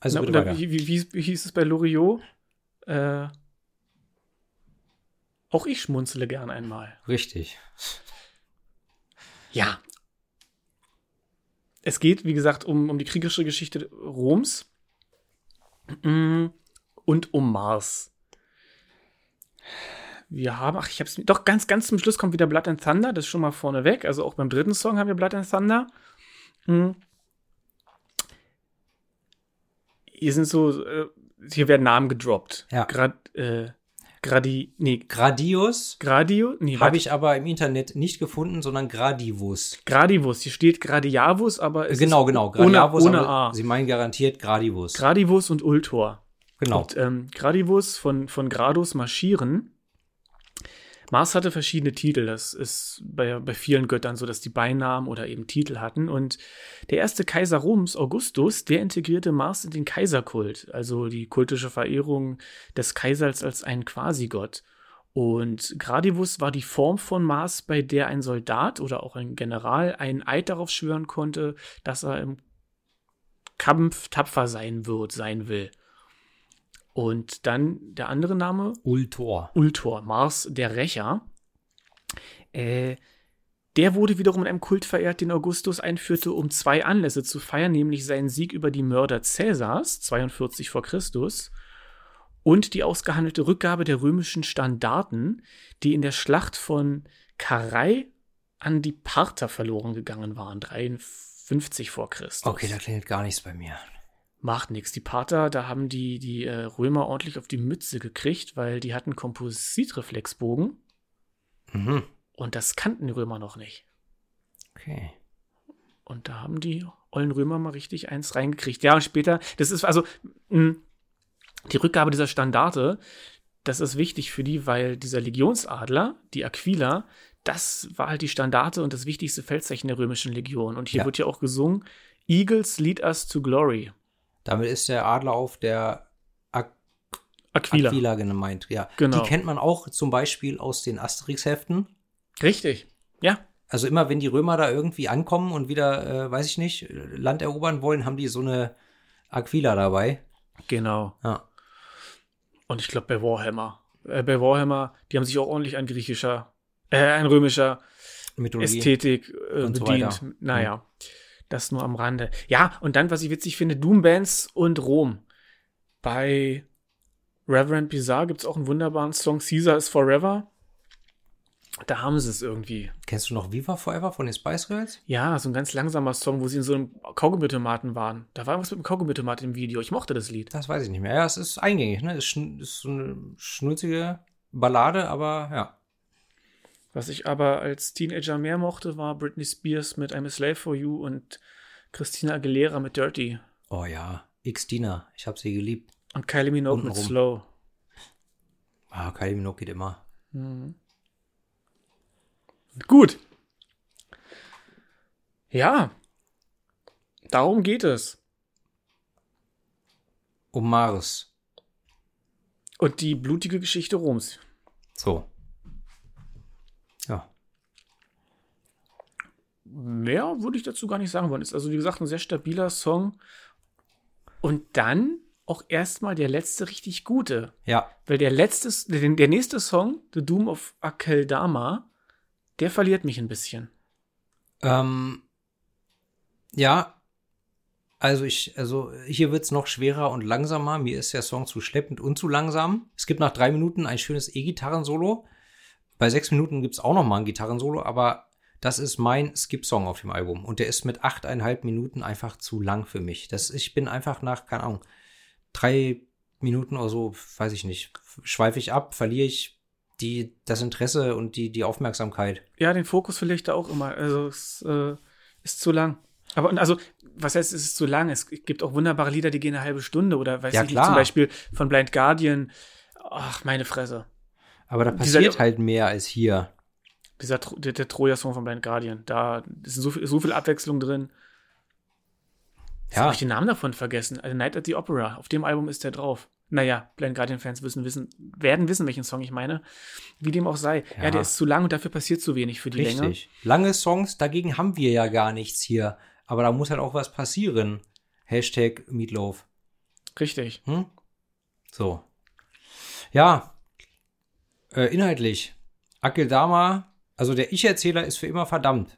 Also Na, bitte oder wie, wie, wie, hieß es bei Loriot? Äh, auch ich schmunzele gern einmal. Richtig. Ja. Es geht, wie gesagt, um, um die kriegerische Geschichte Roms Mm, und um Mars. Wir haben, ach, ich hab's, doch ganz, ganz zum Schluss kommt wieder Blood and Thunder, das ist schon mal vorne weg. Also auch beim dritten Song haben wir Blood and Thunder. Mm. Hier sind so, äh, hier werden Namen gedroppt. Ja. Grad, äh, Gradi, nee, Gradius Gradio, nee, habe ich aber im Internet nicht gefunden, sondern Gradivus. Gradivus, hier steht Gradiavus, aber es genau, ist genau. ohne, Gradiavus, ohne aber A. Sie meinen garantiert Gradivus. Gradivus und Ultor. genau. Und ähm, Gradivus von, von Gradus marschieren. Mars hatte verschiedene Titel. Das ist bei, bei vielen Göttern so, dass die Beinamen oder eben Titel hatten. Und der erste Kaiser Roms, Augustus, der integrierte Mars in den Kaiserkult, also die kultische Verehrung des Kaisers als einen Quasigott. Und Gradivus war die Form von Mars, bei der ein Soldat oder auch ein General einen Eid darauf schwören konnte, dass er im Kampf tapfer sein wird, sein will. Und dann der andere Name, Ultor. Ultor, Mars der Rächer. Äh, der wurde wiederum in einem Kult verehrt, den Augustus einführte, um zwei Anlässe zu feiern, nämlich seinen Sieg über die Mörder Cäsars, 42 vor Christus, und die ausgehandelte Rückgabe der römischen Standarten, die in der Schlacht von Carrhae an die Parther verloren gegangen waren, 53 vor Christus. Okay, da klingelt gar nichts bei mir. Macht nichts. Die Parther, da haben die, die äh, Römer ordentlich auf die Mütze gekriegt, weil die hatten Kompositreflexbogen Mhm. und das kannten die Römer noch nicht. Okay. Und da haben die ollen Römer mal richtig eins reingekriegt. Ja, und später, das ist also mh, die Rückgabe dieser Standarte, das ist wichtig für die, weil dieser Legionsadler, die Aquila, das war halt die Standarte und das wichtigste Feldzeichen der römischen Legion. Und hier Ja. wird ja auch gesungen, Eagles lead us to glory. Damit ist der Adler auf der Ak Aquila. Aquila gemeint. Ja. Genau. Die kennt man auch zum Beispiel aus den Asterix-Heften. Richtig. Ja. Also immer, wenn die Römer da irgendwie ankommen und wieder, äh, weiß ich nicht, Land erobern wollen, haben die so eine Aquila dabei. Genau. Ja. Und ich glaube, bei Warhammer. Äh, bei Warhammer, die haben sich auch ordentlich an griechischer, äh, an römischer Mythologie. Ästhetik äh, Und so bedient. weiter. Das nur am Rande. Ja, und dann, was ich witzig finde, Doom-Bands und Rom. Bei Reverend Bizarre gibt es auch einen wunderbaren Song, Caesar is Forever. Da haben sie es irgendwie. Kennst du noch Viva Forever von den Spice Girls? Ja, so ein ganz langsamer Song, wo sie in so einem Kaugummi-Tomaten waren. Da war irgendwas mit dem Kaugummi-Tomaten im Video. Ich mochte das Lied. Das weiß ich nicht mehr. Ja, es ist eingängig, ne? Es ist so eine schnulzige Ballade, aber ja. Was ich aber als Teenager mehr mochte, war Britney Spears mit I'm a Slave for You und Christina Aguilera mit Dirty. Oh ja. X Dina. Ich habe sie geliebt. Und Kylie Minogue mit Untenrum. Slow. Ah, Kylie Minogue geht immer. Gut. Ja. Darum geht es. Um Mars. Und die blutige Geschichte Roms. So. Ja. Mehr würde ich dazu gar nicht sagen wollen. Ist also, wie gesagt, ein sehr stabiler Song. Und dann auch erstmal der letzte richtig gute. Ja. Weil der letzte, der, der nächste Song, The Doom of Akeldama, der verliert mich ein bisschen. Ähm, ja. Also ich, also hier wird's noch schwerer und langsamer. Mir ist der Song zu schleppend und zu langsam. Es gibt nach drei Minuten ein schönes E-Gitarren-Solo. Bei sechs Minuten gibt's auch noch mal ein Gitarrensolo, aber das ist mein Skip-Song auf dem Album. Und der ist mit achteinhalb Minuten einfach zu lang für mich. Das, ich bin einfach nach, keine Ahnung, drei Minuten oder so, weiß ich nicht, schweife ich ab, verliere ich die, das Interesse und die, die Aufmerksamkeit. Ja, den Fokus verliere ich da auch immer. Also es äh, ist zu lang. Aber also, was heißt, es ist zu lang? Es gibt auch wunderbare Lieder, die gehen eine halbe Stunde oder weiß Ja, ich nicht, zum Beispiel von Blind Guardian. Ach, meine Fresse. Aber da Dieser- passiert halt mehr als hier. Dieser der, der Troja-Song von Blind Guardian. Da ist so viel, so viel Abwechslung drin. Ja. habe ich den Namen davon vergessen. Also Night at the Opera. Auf dem Album ist der drauf. Naja, Blind Guardian-Fans wissen, wissen, werden wissen, welchen Song ich meine. Wie dem auch sei. Ja, Ja. der ist zu lang und dafür passiert zu wenig für die Länge. Richtig. Lange Songs, dagegen haben wir ja gar nichts hier. Aber da muss halt auch was passieren. Hashtag Meatloaf. Richtig. Hm? So. Ja. Äh, inhaltlich. Akeldama, also der Ich-Erzähler ist für immer verdammt.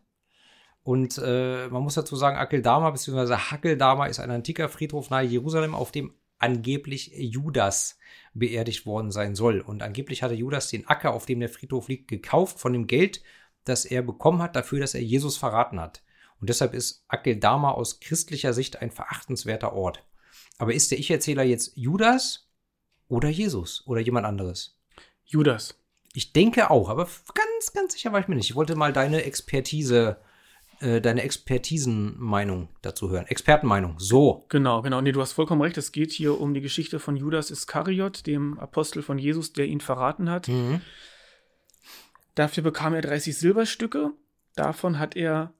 Und äh, man muss dazu sagen, Akeldama bzw. Hakeldama ist ein antiker Friedhof nahe Jerusalem, auf dem angeblich Judas beerdigt worden sein soll. Und angeblich hatte Judas den Acker, auf dem der Friedhof liegt, gekauft von dem Geld, das er bekommen hat, dafür, dass er Jesus verraten hat. Und deshalb ist Akeldama aus christlicher Sicht ein verachtenswerter Ort. Aber ist der Ich-Erzähler jetzt Judas oder Jesus oder jemand anderes? Judas. Ich denke auch, aber ganz, ganz sicher war ich mir nicht. Ich wollte mal deine Expertise, äh, deine Expertisenmeinung dazu hören. Expertenmeinung. So. Genau, genau. Nee, du hast vollkommen recht. Es geht hier um die Geschichte von Judas Iskariot, dem Apostel von Jesus, der ihn verraten hat. Mhm. Dafür bekam er 30 Silberstücke. Davon hat er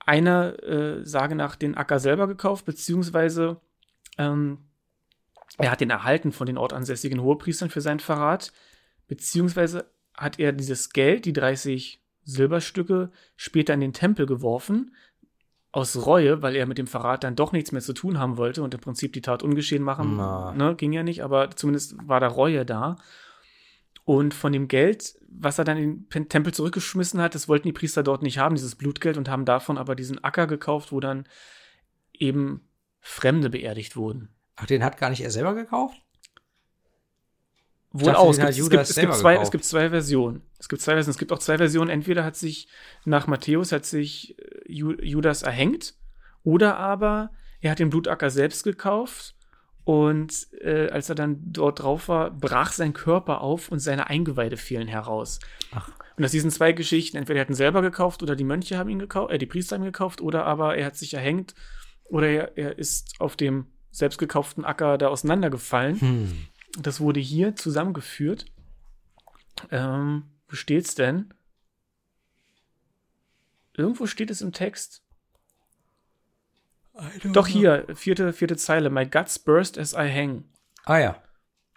einer äh, Sage nach den Acker selber gekauft, beziehungsweise ähm, er hat den erhalten von den ortansässigen Hohepriestern für seinen Verrat, beziehungsweise hat er dieses Geld, die 30 Silberstücke, später in den Tempel geworfen, aus Reue, weil er mit dem Verrat dann doch nichts mehr zu tun haben wollte und im Prinzip die Tat ungeschehen machen, ne, ging ja nicht, aber zumindest war da Reue da. Und von dem Geld, was er dann in den Tempel zurückgeschmissen hat, das wollten die Priester dort nicht haben, dieses Blutgeld, und haben davon aber diesen Acker gekauft, wo dann eben Fremde beerdigt wurden. Ach, den hat gar nicht er selber gekauft? Wohl den Es gibt, es, Judas gibt, es, gibt selber zwei, es gekauft. gibt zwei Versionen. Es gibt zwei Versionen. Es gibt auch zwei Versionen. Entweder hat sich nach Matthäus hat sich äh, Ju- Judas erhängt oder aber er hat den Blutacker selbst gekauft und äh, als er dann dort drauf war, brach sein Körper auf und seine Eingeweide fielen heraus. Ach. Und aus diesen zwei Geschichten, entweder er hat ihn selber gekauft oder die Mönche haben ihn gekauft, äh, die Priester haben ihn gekauft oder aber er hat sich erhängt oder er, er ist auf dem selbst gekauften Acker da auseinandergefallen. Hm. Das wurde hier zusammengeführt. Ähm, Wo steht's denn? Irgendwo steht es im Text. Doch hier, vierte, vierte Zeile. My guts burst as I hang. Ah ja.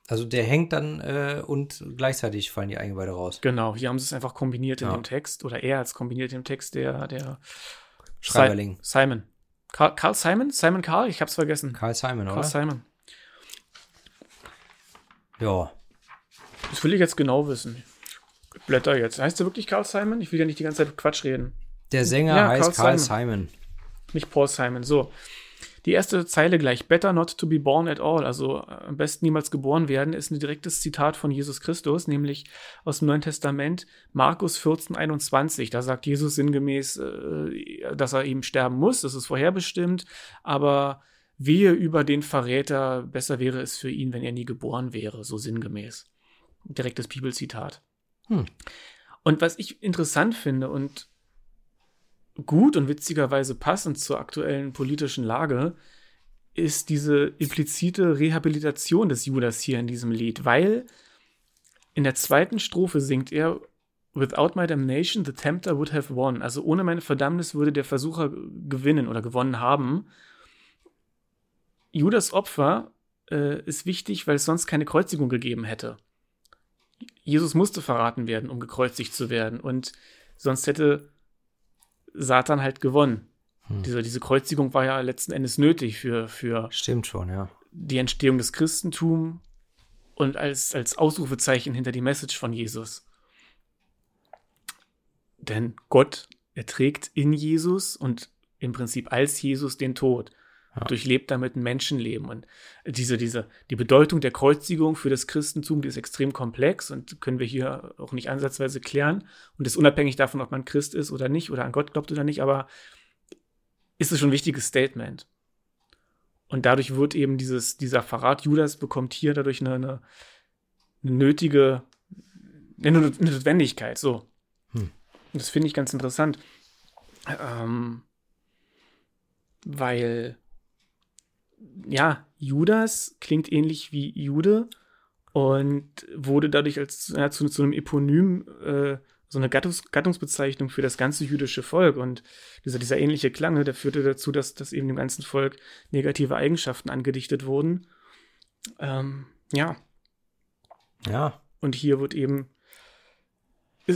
Also der hängt dann äh, und gleichzeitig fallen die Eingeweide raus. Genau, hier haben sie es einfach kombiniert in Ja. dem Text. Oder er hat es kombiniert in dem Text, der, der Schreiberling. Si- Simon. Karl, Karl Simon? Simon Karl? Ich hab's vergessen. Karl Simon, Karl oder? Simon. Ja. Das will ich jetzt genau wissen. Ich Blätter jetzt. Heißt der wirklich Karl Simon? Ich will ja nicht die ganze Zeit Quatsch reden. Der Sänger Ja, heißt Carl Carl Simon. Nicht Paul Simon. So. Die erste Zeile gleich. Better not to be born at all. Also äh, am besten niemals geboren werden, ist ein direktes Zitat von Jesus Christus, nämlich aus dem Neuen Testament, Markus 14, 21. Da sagt Jesus sinngemäß, äh, dass er eben sterben muss. Das ist vorherbestimmt. Aber wehe über den Verräter. Besser wäre es für ihn, wenn er nie geboren wäre. So sinngemäß. Direktes Bibelzitat. Hm. Und was ich interessant finde und gut und witzigerweise passend zur aktuellen politischen Lage ist diese implizite Rehabilitation des Judas hier in diesem Lied, weil in der zweiten Strophe singt er Without my damnation, the tempter would have won. Also ohne meine Verdammnis würde der Versucher gewinnen oder gewonnen haben. Judas Opfer äh, ist wichtig, weil es sonst keine Kreuzigung gegeben hätte. Jesus musste verraten werden, um gekreuzigt zu werden. Und sonst hätte Satan halt gewonnen. Hm. Diese, diese Kreuzigung war ja letzten Endes nötig für, für Stimmt schon, ja. die Entstehung des Christentums und als, als Ausrufezeichen hinter die Message von Jesus. Denn Gott erträgt in Jesus und im Prinzip als Jesus den Tod. Ja. Durchlebt damit ein Menschenleben. Und diese, diese, die Bedeutung der Kreuzigung für das Christentum, die ist extrem komplex und können wir hier auch nicht ansatzweise klären. Und ist unabhängig davon, ob man Christ ist oder nicht oder an Gott glaubt oder nicht, aber ist es schon ein wichtiges Statement. Und dadurch wird eben dieses, dieser Verrat Judas bekommt hier dadurch eine, eine, nötige, eine, eine Notwendigkeit, so. Hm. Das finde ich ganz interessant. Ähm, weil, ja, Judas klingt ähnlich wie Jude und wurde dadurch als ja, zu, zu einem Eponym äh, so eine Gattungs Gattungsbezeichnung für das ganze jüdische Volk. Und dieser, dieser ähnliche Klang, ne, der führte dazu, dass, dass eben dem ganzen Volk negative Eigenschaften angedichtet wurden. Ähm, ja, Ja. und hier wird eben,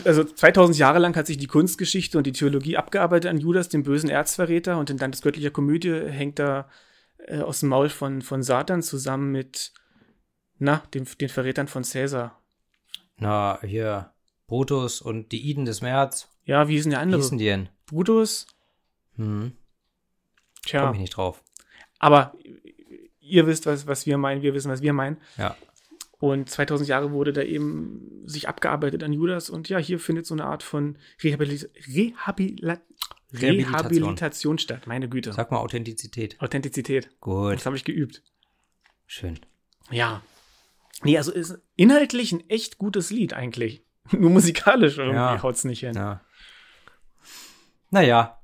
also 2000 Jahre lang hat sich die Kunstgeschichte und die Theologie abgearbeitet an Judas, dem bösen Erzverräter, und in Dantes göttlicher Komödie hängt er äh, aus dem Maul von, von Satan zusammen mit, na, dem, den Verrätern von Cäsar. Na, hier Brutus und die Iden des März. Ja, wie hießen der Wie andere? hießen die denn? Brutus? Hm. Tja, Komm ich nicht drauf. aber ihr wisst, was, was wir meinen, wir wissen, was wir meinen. Ja. Und 2000 Jahre wurde da eben sich abgearbeitet an Judas. Und ja, hier findet so eine Art von Rehabilit Rehabilila Rehabilitation. Rehabilitation statt. Meine Güte. Sag mal Authentizität. Authentizität. Gut. Das habe ich geübt. Schön. Ja. Nee, also ist inhaltlich ein echt gutes Lied eigentlich. *laughs* Nur musikalisch irgendwie Ja. haut's nicht hin. Ja. Naja.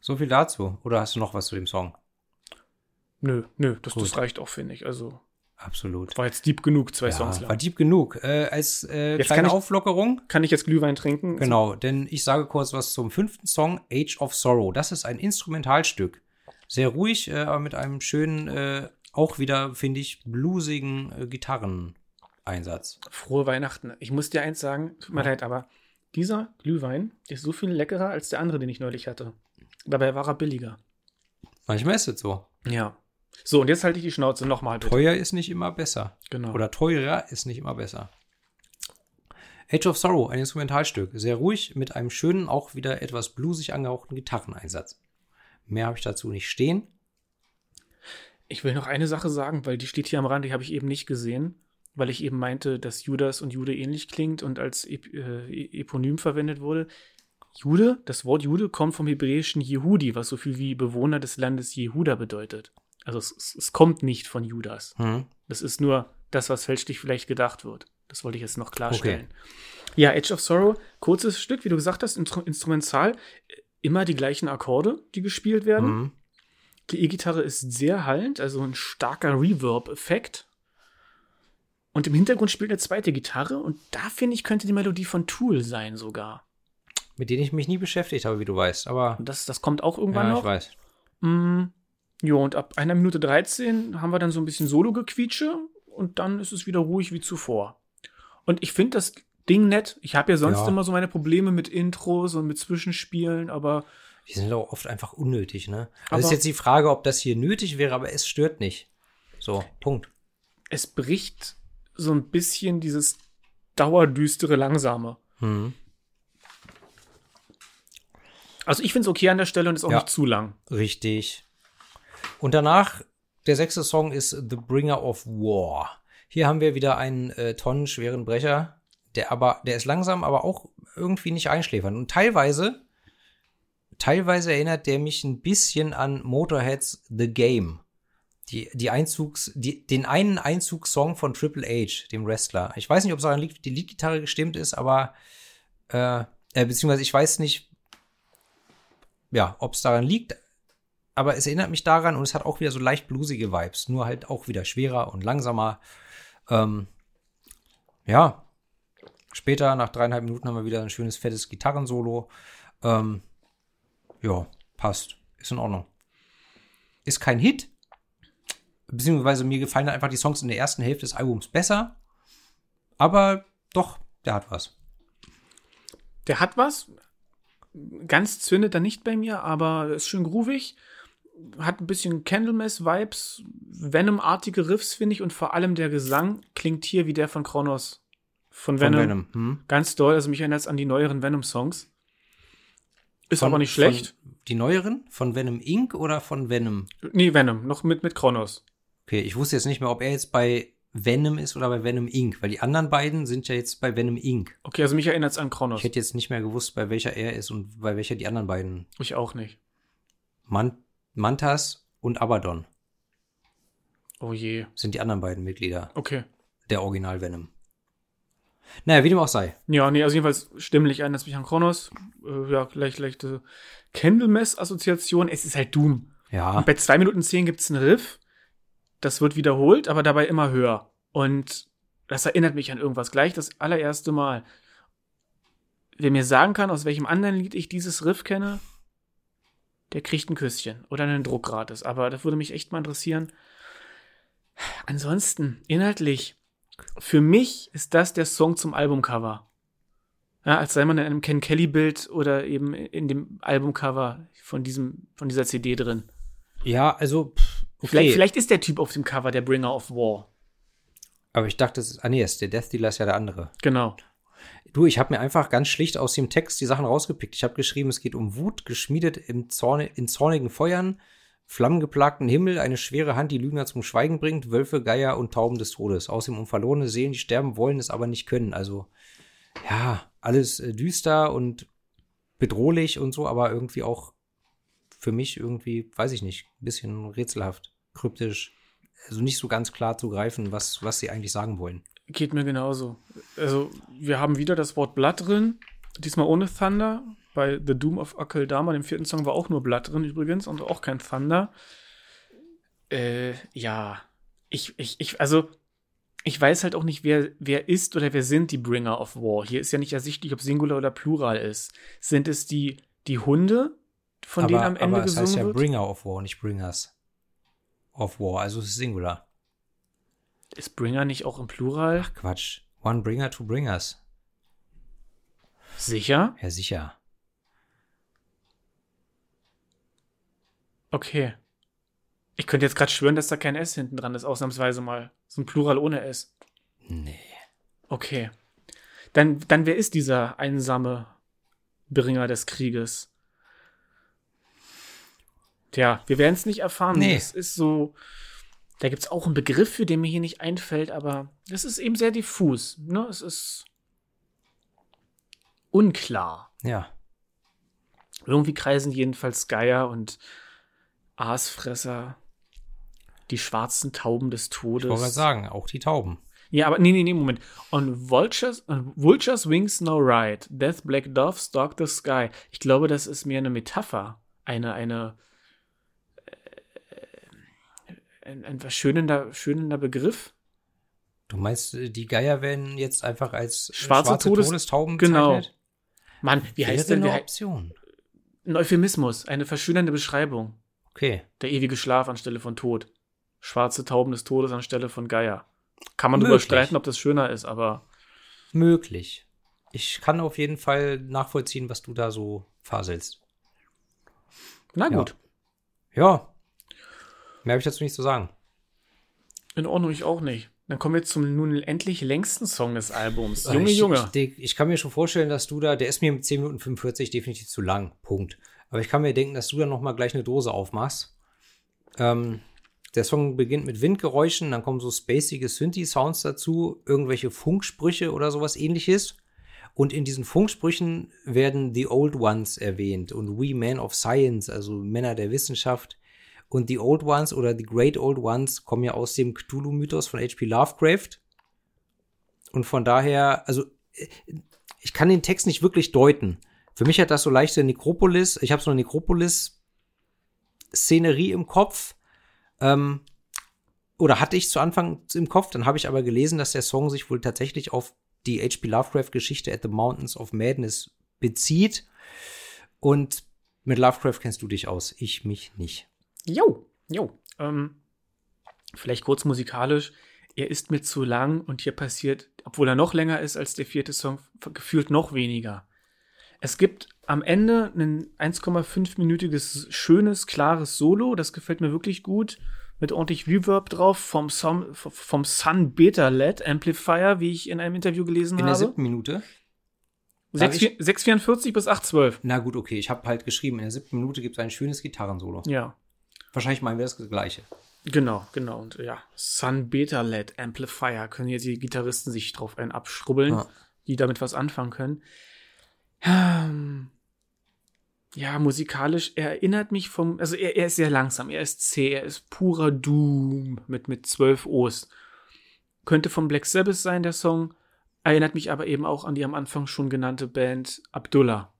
So viel dazu. Oder hast du noch was zu dem Song? Nö, nö, das, das reicht auch, finde ich. Also Absolut. war jetzt deep genug, zwei Ja, Songs war lang. deep genug. Äh, als äh, Jetzt kleine kann ich- Auflockerung. Kann ich jetzt Glühwein trinken? Genau, denn ich sage kurz was zum fünften Song, Age of Sorrow. Das ist ein Instrumentalstück. Sehr ruhig, äh, aber mit einem schönen, äh, auch wieder, finde ich, bluesigen äh, Gitarreneinsatz. Frohe Weihnachten. Ich muss dir eins sagen, tut mir leid, aber dieser Glühwein ist so viel leckerer als der andere, den ich neulich hatte. Dabei war er billiger. Manchmal ist es so. Ja. So, und jetzt halte ich die Schnauze nochmal. Teuer ist nicht immer besser. Genau. Oder teurer ist nicht immer besser. Age of Sorrow, ein Instrumentalstück. Sehr ruhig, mit einem schönen, auch wieder etwas bluesig angehauchten Gitarreneinsatz. Mehr habe ich dazu nicht stehen. Ich will noch eine Sache sagen, weil die steht hier am Rand, die habe ich eben nicht gesehen, weil ich eben meinte, dass Judas und Jude ähnlich klingt und als Ep äh, Eponym verwendet wurde. Jude, das Wort Jude kommt vom hebräischen Jehudi, was so viel wie Bewohner des Landes Jehuda bedeutet. Also es, es, kommt nicht von Judas. Hm. Das ist nur das, was fälschlich vielleicht gedacht wird. Das wollte ich jetzt noch klarstellen. Ja, Edge of Sorrow, kurzes Stück, wie du gesagt hast, Instru instrumental, immer die gleichen Akkorde, die gespielt werden. Hm. Die E-Gitarre ist sehr hallend, also ein starker Reverb-Effekt. Und im Hintergrund spielt eine zweite Gitarre und da finde ich, könnte die Melodie von Tool sein sogar. Mit denen ich mich nie beschäftigt habe, wie du weißt. Aber Und das, das kommt auch irgendwann ja, noch. ich weiß. Mm, jo, und ab einer Minute 13 haben wir dann so ein bisschen Solo-Gequietsche und dann ist es wieder ruhig wie zuvor. Und ich finde das Ding nett. Ich habe ja sonst Ja. immer so meine Probleme mit Intros und mit Zwischenspielen, aber Die sind auch oft einfach unnötig, ne? Aber- Also ist jetzt die Frage, ob das hier nötig wäre, aber es stört nicht. So, Punkt. es bricht so ein bisschen dieses dauerdüstere Langsame. Hm. Also ich finde es okay an der Stelle und ist auch Ja. nicht zu lang. Richtig. Und danach, der sechste Song ist The Bringer of War. Hier haben wir wieder einen äh, tonnenschweren Brecher, der aber, der ist langsam, aber auch irgendwie nicht einschläfernd. Und teilweise, teilweise erinnert der mich ein bisschen an Motorheads The Game. Die, die Einzugs, die, den einen Einzugssong von Triple H, dem Wrestler. Ich weiß nicht, ob es daran liegt, die Leadgitarre gestimmt ist, aber äh, äh, beziehungsweise ich weiß nicht, ja, ob es daran liegt, aber es erinnert mich daran und es hat auch wieder so leicht bluesige Vibes, nur halt auch wieder schwerer und langsamer. Ähm, ja, später, nach dreieinhalb Minuten, haben wir wieder ein schönes, fettes Gitarrensolo. Ähm, ja, passt. Ist in Ordnung. Ist kein Hit. Beziehungsweise mir gefallen einfach die Songs in der ersten Hälfte des Albums besser. Aber doch, der hat was. Der hat was. Ganz zündet er nicht bei mir, aber ist schön groovig. Hat ein bisschen Candlemass-Vibes, Venom-artige Riffs, finde ich, und vor allem der Gesang klingt hier wie der von Kronos. Von Von Venom. Venom. Hm? Ganz doll, also mich erinnert es an die neueren Venom-Songs. Ist Von- aber nicht schlecht. Die neueren? Von Venom Inc. oder von Venom? Nee, Venom, noch mit, mit Kronos. Okay, ich wusste jetzt nicht mehr, ob er jetzt bei Venom ist oder bei Venom Inc., weil die anderen beiden sind ja jetzt bei Venom Inc. Okay, also mich erinnert es an Kronos. Ich hätte jetzt nicht mehr gewusst, bei welcher er ist und bei welcher die anderen beiden Ich auch nicht. Man Mantas und Abaddon Oh je. sind die anderen beiden Mitglieder Okay. der Original Venom. Naja, wie dem auch sei. Ja, nee, also jedenfalls stimmlich erinnert es mich an Kronos. Äh, ja, leicht, leichte Candlemass-Assoziation. Es ist halt Doom. Ja, Und bei 2 Minuten 10 gibt es einen Riff. Das wird wiederholt, aber dabei immer höher. Und das erinnert mich an irgendwas. Gleich das allererste Mal. Wer mir sagen kann, aus welchem anderen Lied ich dieses Riff kenne, der kriegt ein Küsschen oder einen Druck gratis. Aber das würde mich echt mal interessieren. Ansonsten, inhaltlich, für mich ist das der Song zum Albumcover. Ja, als sei man in einem Ken Kelly-Bild oder eben in dem Albumcover von, diesem, von dieser CD drin. ja, also, pff, okay. Vielleicht, vielleicht ist der Typ auf dem Cover der Bringer of War. Aber ich dachte, das ist, ah nee, ist der Death Dealer ist ja der andere. Genau. Du, ich habe mir einfach ganz schlicht aus dem Text die Sachen rausgepickt. Ich habe geschrieben, es geht um Wut, geschmiedet im Zorne, in zornigen Feuern, flammengeplagten Himmel, eine schwere Hand, die Lügner zum Schweigen bringt, Wölfe, Geier und Tauben des Todes. Außerdem um verlorene Seelen, die sterben wollen, es aber nicht können. Also, ja, alles äh, düster und bedrohlich und so, aber irgendwie auch für mich irgendwie, weiß ich nicht, ein bisschen rätselhaft, kryptisch. Also nicht so ganz klar zu greifen, was, was sie eigentlich sagen wollen. Geht mir genauso. Also, wir haben wieder das Wort Blood drin. Diesmal ohne Thunder. Bei The Doom of Akeldama, dem vierten Song, war auch nur Blood drin übrigens und auch kein Thunder. Äh, ja. Ich, ich, ich, also, ich weiß halt auch nicht, wer, wer ist oder wer sind die Bringer of War. Hier ist ja nicht ersichtlich, ob Singular oder Plural ist. Sind es die, die Hunde, von denen am Ende aber es gesungen heißt ja wird? Bringer of War, nicht Bringers of War. Also es ist Singular. Ist Bringer nicht auch im Plural? Ach Quatsch. One Bringer, two Bringers. Sicher? Ja, sicher. Okay. Ich könnte jetzt gerade schwören, dass da kein S hinten dran ist, ausnahmsweise mal. So ein Plural ohne S. Nee. Okay. Dann, dann wer ist dieser einsame Bringer des Krieges? Tja, wir werden es nicht erfahren. Nee. Es ist so. Da gibt es auch einen Begriff, für den mir hier nicht einfällt, aber es ist eben sehr diffus. Ne? Es ist unklar. Ja. Irgendwie kreisen jedenfalls Geier und Aasfresser, die schwarzen Tauben des Todes. Ich wollte sagen, auch die Tauben. Ja, aber nee, nee, nee, Moment. On Vultures, on Vultures Wings No Ride, Death Black Dove Stalk the Sky. Ich glaube, das ist mehr eine Metapher. Eine, eine, äh, ein, ein verschönender, schönender Begriff. Du meinst, äh, die Geier werden jetzt einfach als äh, Schwarze Todes- Todestauben Genau. bezeichnet? Mann, wie heißt Wäre denn eine? Option. Ein Euphemismus, eine verschönernde Beschreibung. Okay. Der ewige Schlaf anstelle von Tod. Schwarze Tauben des Todes anstelle von Geier. Kann man drüber Möglich. streiten, ob das schöner ist, aber Möglich. Ich kann auf jeden Fall nachvollziehen, was du da so faselst. na Ja. gut. Ja. Mehr habe ich dazu nicht zu sagen. In Ordnung, ich auch nicht. Dann kommen wir zum nun endlich längsten Song des Albums. Junge, ich, Junge. Ich, ich kann mir schon vorstellen, dass du da, der ist mir mit 10 Minuten 45 definitiv zu lang. Punkt. Aber ich kann mir denken, dass du dann noch mal gleich eine Dose aufmachst. Ähm, der Song beginnt mit Windgeräuschen, dann kommen so spacige Synthi-Sounds dazu, irgendwelche Funksprüche oder sowas ähnliches. Und in diesen Funksprüchen werden The Old Ones erwähnt und We Men of Science, also Männer der Wissenschaft. Und The Old Ones oder The Great Old Ones kommen ja aus dem Cthulhu-Mythos von H.P. Lovecraft. Und von daher, also äh, ich kann den Text nicht wirklich deuten. Für mich hat das so leichte Nekropolis, ich habe so eine Nekropolis-Szenerie im Kopf. Ähm, oder hatte ich zu Anfang im Kopf, dann habe ich aber gelesen, dass der Song sich wohl tatsächlich auf die H.P. Lovecraft-Geschichte At the Mountains of Madness bezieht. Und mit Lovecraft kennst du dich aus, ich mich nicht. Jo, jo. Ähm, vielleicht kurz musikalisch. Er ist mir zu lang und hier passiert, obwohl er noch länger ist als der vierte Song, gefühlt noch weniger. Es gibt am Ende ein 1,5-minütiges, schönes, klares Solo. Das gefällt mir wirklich gut. Mit ordentlich Reverb drauf vom, Som, vom Sun Beta LED Amplifier, wie ich in einem Interview gelesen In der habe. siebten Minute? Darf 6, 6,44 bis 8,12. Na gut, okay, ich habe halt geschrieben, in der siebten Minute gibt es ein schönes Gitarrensolo. Ja. Wahrscheinlich meinen wir das gleiche. Genau, genau. Und ja, Sun Beta LED Amplifier können jetzt die Gitarristen sich drauf einen abschrubbeln, Ja. die damit was anfangen können. Ähm, Ja, musikalisch, er erinnert mich vom, also er, er ist sehr langsam, er ist zäh, er ist purer Doom mit, mit zwölf O's. Könnte vom Black Sabbath sein, der Song, erinnert mich aber eben auch an die am Anfang schon genannte Band Abdullah.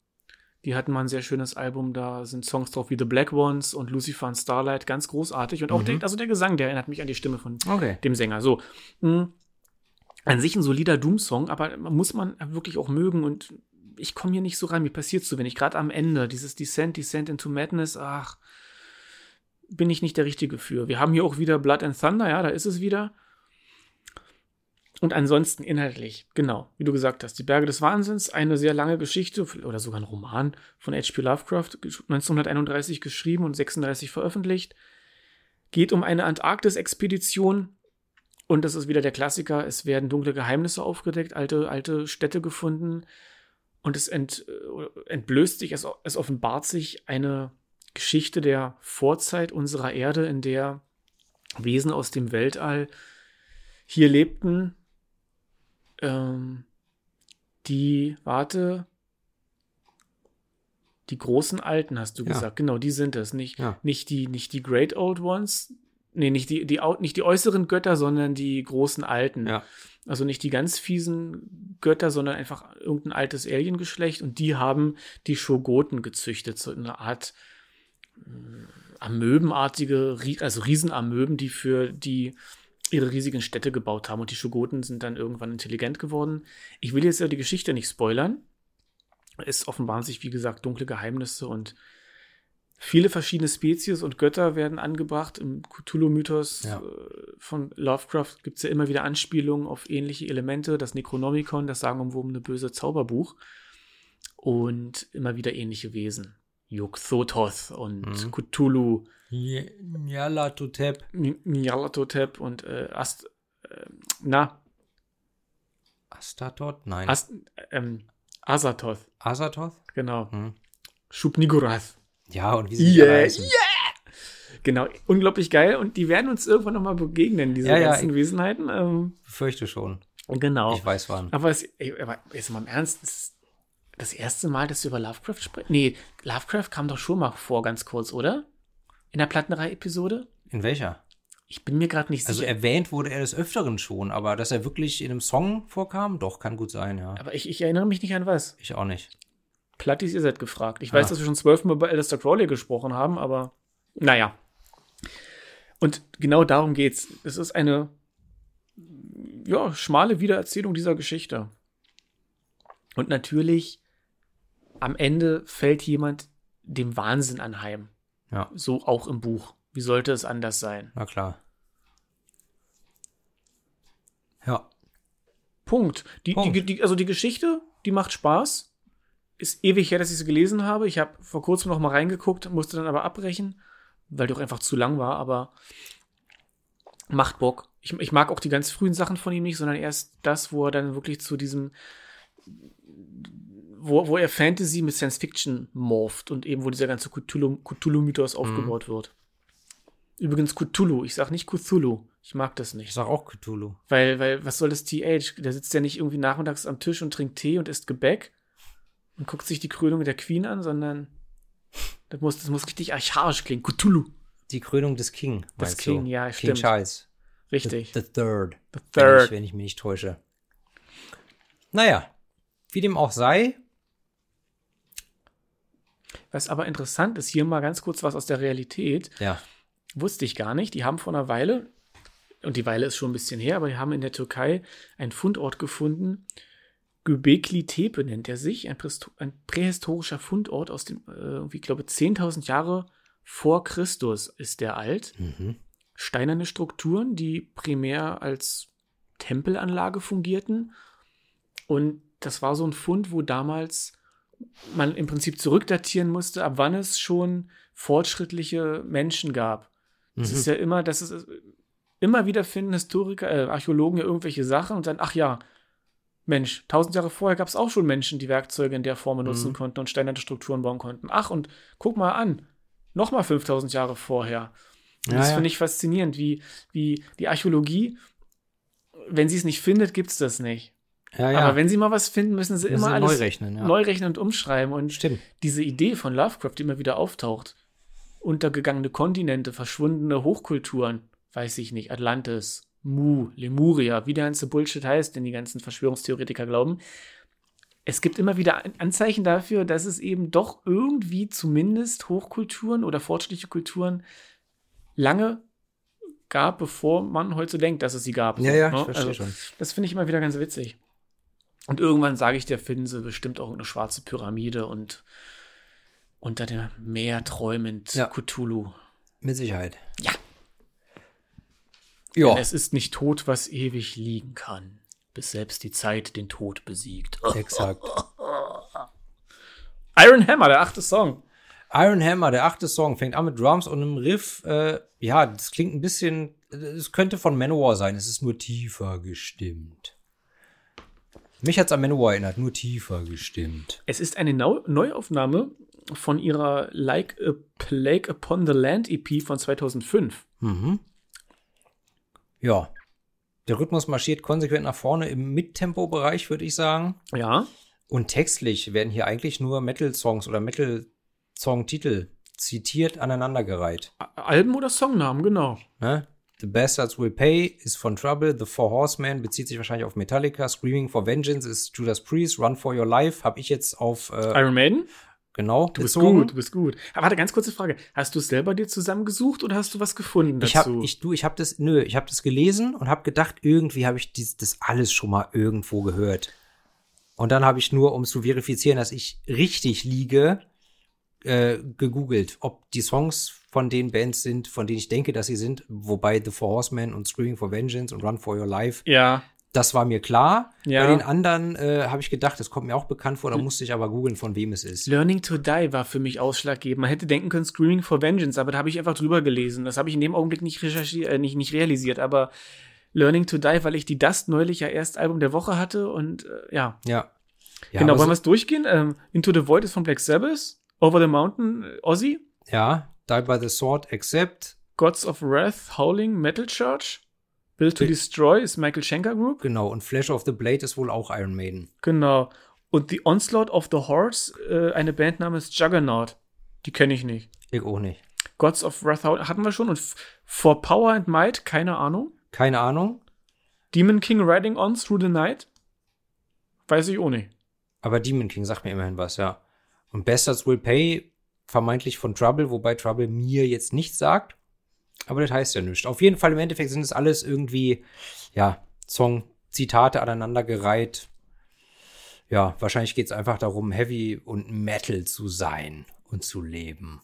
Die hatten mal ein sehr schönes Album, da sind Songs drauf wie The Black Ones und Lucifer and Starlight, ganz großartig. Und auch Mhm. der, also der Gesang, der erinnert mich an die Stimme von Okay. dem Sänger. So. mh, An sich ein solider Doom-Song, aber muss man wirklich auch mögen und ich komme hier nicht so rein. Mir passiert zu wenig. Gerade am Ende, dieses Descent, Descent into Madness, ach, bin ich nicht der Richtige für. Wir haben hier auch wieder Blood and Thunder, ja, da ist es wieder. Und ansonsten inhaltlich, genau, wie du gesagt hast, die Berge des Wahnsinns, eine sehr lange Geschichte oder sogar ein Roman von H.P. Lovecraft, 1931 geschrieben und 36 veröffentlicht. Geht um eine Antarktis-Expedition und das ist wieder der Klassiker. Es werden dunkle Geheimnisse aufgedeckt, alte, alte Städte gefunden und es ent, äh, entblößt sich, es, es offenbart sich eine Geschichte der Vorzeit unserer Erde, in der Wesen aus dem Weltall hier lebten, ähm, die, warte, die großen Alten, hast du Ja. gesagt. Genau, die sind es. Nicht, Ja. nicht, die, nicht die Great Old Ones. Nee, nicht die, die, nicht die äußeren Götter, sondern die großen Alten. Ja. Also nicht die ganz fiesen Götter, sondern einfach irgendein altes Aliengeschlecht. Und die haben die Shogoten gezüchtet. So eine Art äh, Amöbenartige, also Riesenamöben, die für die ihre riesigen Städte gebaut haben. Und die Shogoten sind dann irgendwann intelligent geworden. Ich will jetzt ja die Geschichte nicht spoilern. Es offenbaren sich, wie gesagt, dunkle Geheimnisse und viele verschiedene Spezies und Götter werden angebracht. Im Cthulhu-Mythos Ja. äh, von Lovecraft gibt es ja immer wieder Anspielungen auf ähnliche Elemente. Das Necronomicon, das sagenumwobene böse Zauberbuch. Und immer wieder ähnliche Wesen. Yog-Sothoth und Mhm. Cthulhu, Yalla Tutep. Nyarlathotep und äh, Ast, äh, na, Astatoth? Nein. Ast, ähm, Azathoth, Azathoth? genau. Hm. Shub-Niggurath. Ja, und wie sie Yeah, heißen. Genau, unglaublich geil und die werden uns irgendwann nochmal begegnen, diese Ja, ja, ganzen Wesenheiten. Ähm, Befürchte schon. genau. Ich weiß wann. Aber, es, ey, aber jetzt mal im Ernst, ist das erste Mal, dass wir über Lovecraft sprechen. Nee, Lovecraft kam doch schon mal vor, ganz kurz, oder? In der Plattenreihe-Episode? In welcher? Ich bin mir gerade nicht Also sicher. erwähnt wurde er des Öfteren schon, aber dass er wirklich in einem Song vorkam, doch, kann gut sein, ja. aber ich, ich erinnere mich nicht an was. Ich auch nicht. Plattis, ihr seid gefragt. Ich weiß, Ah. dass wir schon zwölfmal über Alistair Crowley gesprochen haben, aber naja. Und genau darum geht's. Es ist eine, ja, schmale Wiedererzählung dieser Geschichte. Und natürlich, am Ende fällt jemand dem Wahnsinn anheim. Ja. So auch im Buch. Wie sollte es anders sein? Na klar. Ja. Punkt. Die, Punkt. Die, die, also die Geschichte, die macht Spaß. Ist ewig her, dass ich sie gelesen habe. Ich habe vor kurzem noch mal reingeguckt, musste dann aber abbrechen, weil die auch einfach zu lang war, aber macht Bock. Ich, ich mag auch die ganz frühen Sachen von ihm nicht, sondern erst das, wo er dann wirklich zu diesem wo, wo er Fantasy mit Science Fiction morpht und eben wo dieser ganze Cthulhu- Cthulhu-Mythos aufgebaut wird. Übrigens Cthulhu, ich sag nicht Cthulhu. Ich mag das Ich nicht. sag auch Cthulhu. Weil, weil, was soll das TH? Der sitzt ja nicht irgendwie nachmittags am Tisch und trinkt Tee und isst Gebäck und guckt sich die Krönung der Queen an, sondern das muss, das muss richtig archaisch klingen. Cthulhu. Die Krönung des King. Des meinst King, du? ja, King stimmt. Charles. Richtig. The, the Third. The Wenn Third. ich, wenn ich mich nicht täusche. Naja, wie dem auch sei. Was aber interessant ist, hier mal ganz kurz was aus der Realität. Ja. Wusste ich gar nicht. Die haben vor einer Weile, und die Weile ist schon ein bisschen her, aber die haben in der Türkei einen Fundort gefunden. Göbekli Tepe nennt er sich, ein, ein prähistorischer Fundort aus dem, äh, irgendwie, ich glaube, 10.000 Jahre vor Christus ist der alt. Mhm. Steinerne Strukturen, die primär als Tempelanlage fungierten. Und das war so ein Fund, wo damals man im Prinzip zurückdatieren musste, ab wann es schon fortschrittliche Menschen gab. Es Mhm. ist ja immer, das ist immer wieder finden Historiker, äh, Archäologen ja irgendwelche Sachen und sagen, ach ja, Mensch, tausend Jahre vorher gab es auch schon Menschen, die Werkzeuge in der Form benutzen Mhm. konnten und steinerne Strukturen bauen konnten. Ach, und guck mal an, nochmal 5000 Jahre vorher. Und Ja, das ja. finde ich faszinierend, wie, wie die Archäologie, wenn sie es nicht findet, gibt es das nicht. Ja, ja. Aber wenn sie mal was finden, müssen sie Müssen immer alles neu rechnen, ja. neu rechnen und umschreiben. Und Stimmt. diese Idee von Lovecraft, die immer wieder auftaucht, untergegangene Kontinente, verschwundene Hochkulturen, weiß ich nicht, Atlantis, Mu, Lemuria, wie der ganze Bullshit heißt, den die ganzen Verschwörungstheoretiker glauben. Es gibt immer wieder An- Anzeichen dafür, dass es eben doch irgendwie zumindest Hochkulturen oder fortschrittliche Kulturen lange gab, bevor man heute so denkt, dass es sie gab. Ja, ja, ich ne? verstehe Also, schon. das finde ich immer wieder ganz witzig. Und irgendwann sage ich, der finden sie bestimmt auch irgendeine schwarze Pyramide und unter dem Meer träumend Ja. Cthulhu. Mit Sicherheit. Ja. Ja. Es ist nicht tot, was ewig liegen kann, bis selbst die Zeit den Tod besiegt. *laughs* Exakt. Iron Hammer, der achte Song. Iron Hammer, der achte Song, fängt an mit Drums und einem Riff. Äh, ja, das klingt ein bisschen. Es könnte von Manowar sein. Es ist nur tiefer gestimmt. Mich hat's an Manowar erinnert, nur tiefer gestimmt. Es ist eine Nau Neuaufnahme von ihrer Like a Plague Upon the Land EP von 2005. Mhm. Ja. Der Rhythmus marschiert konsequent nach vorne im Mittempo-Bereich, würde ich sagen. Ja. Und textlich werden hier eigentlich nur Metal-Songs oder Metal-Song-Titel zitiert aneinandergereiht. Alben oder Songnamen, genau. Ne? The Bastards Will Pay ist von Trouble, The Four Horsemen bezieht sich wahrscheinlich auf Metallica, Screaming for Vengeance ist Judas Priest, Run for Your Life habe ich jetzt auf äh, Iron Maiden? genau Du bist bezogen. gut, du bist gut. Aber warte, ganz kurze Frage. Hast du es selber dir zusammengesucht oder hast du was gefunden dazu? Ich habe ich du ich habe das nö, ich habe das gelesen und habe gedacht, irgendwie habe ich dies, das alles schon mal irgendwo gehört. Und dann habe ich nur um zu verifizieren, dass ich richtig liege, äh, gegoogelt, ob die Songs von den Bands sind, von denen ich denke, dass sie sind, wobei The Four Horsemen und Screaming for Vengeance und Run for Your Life ja, Das war mir klar. Ja. Bei den anderen äh, habe ich gedacht, das kommt mir auch bekannt vor, da musste ich aber googeln, von wem es ist. Learning to Die war für mich ausschlaggebend. Man hätte denken können Screaming for Vengeance, aber da habe ich einfach drüber gelesen. Das habe ich in dem Augenblick nicht recherchiert, äh, nicht, nicht realisiert, aber Learning to Die, weil ich die Dust neulich ja erst Album der Woche hatte und äh, ja. Ja. ja genau, wollen wir so, es durchgehen? Ähm, Into the Void ist von Black Sabbath, Over the Mountain, Ozzy, ja, Die by the Sword, Accept, Gods of Wrath, Howling, Metal Church, Build to Destroy ist Michael Schenker Group. genau, und Flash of the Blade ist wohl auch Iron Maiden. Genau. Und The Onslaught of the Horse, äh, eine Band namens Juggernaut. Die kenne ich nicht. Ich auch nicht. Gods of Wrath hatten wir schon. Und For Power and Might, keine Ahnung. Keine Ahnung, Demon King Riding On Through the Night. Weiß ich auch nicht. aber Demon King sagt mir immerhin was, ja. Und Bastards Will Pay, vermeintlich von Trouble, wobei Trouble mir jetzt nichts sagt. Aber das heißt ja nichts. Auf jeden Fall im Endeffekt sind es alles irgendwie, ja, Song, Zitate aneinandergereiht. Ja, wahrscheinlich geht es einfach darum, Heavy und Metal zu sein und zu leben.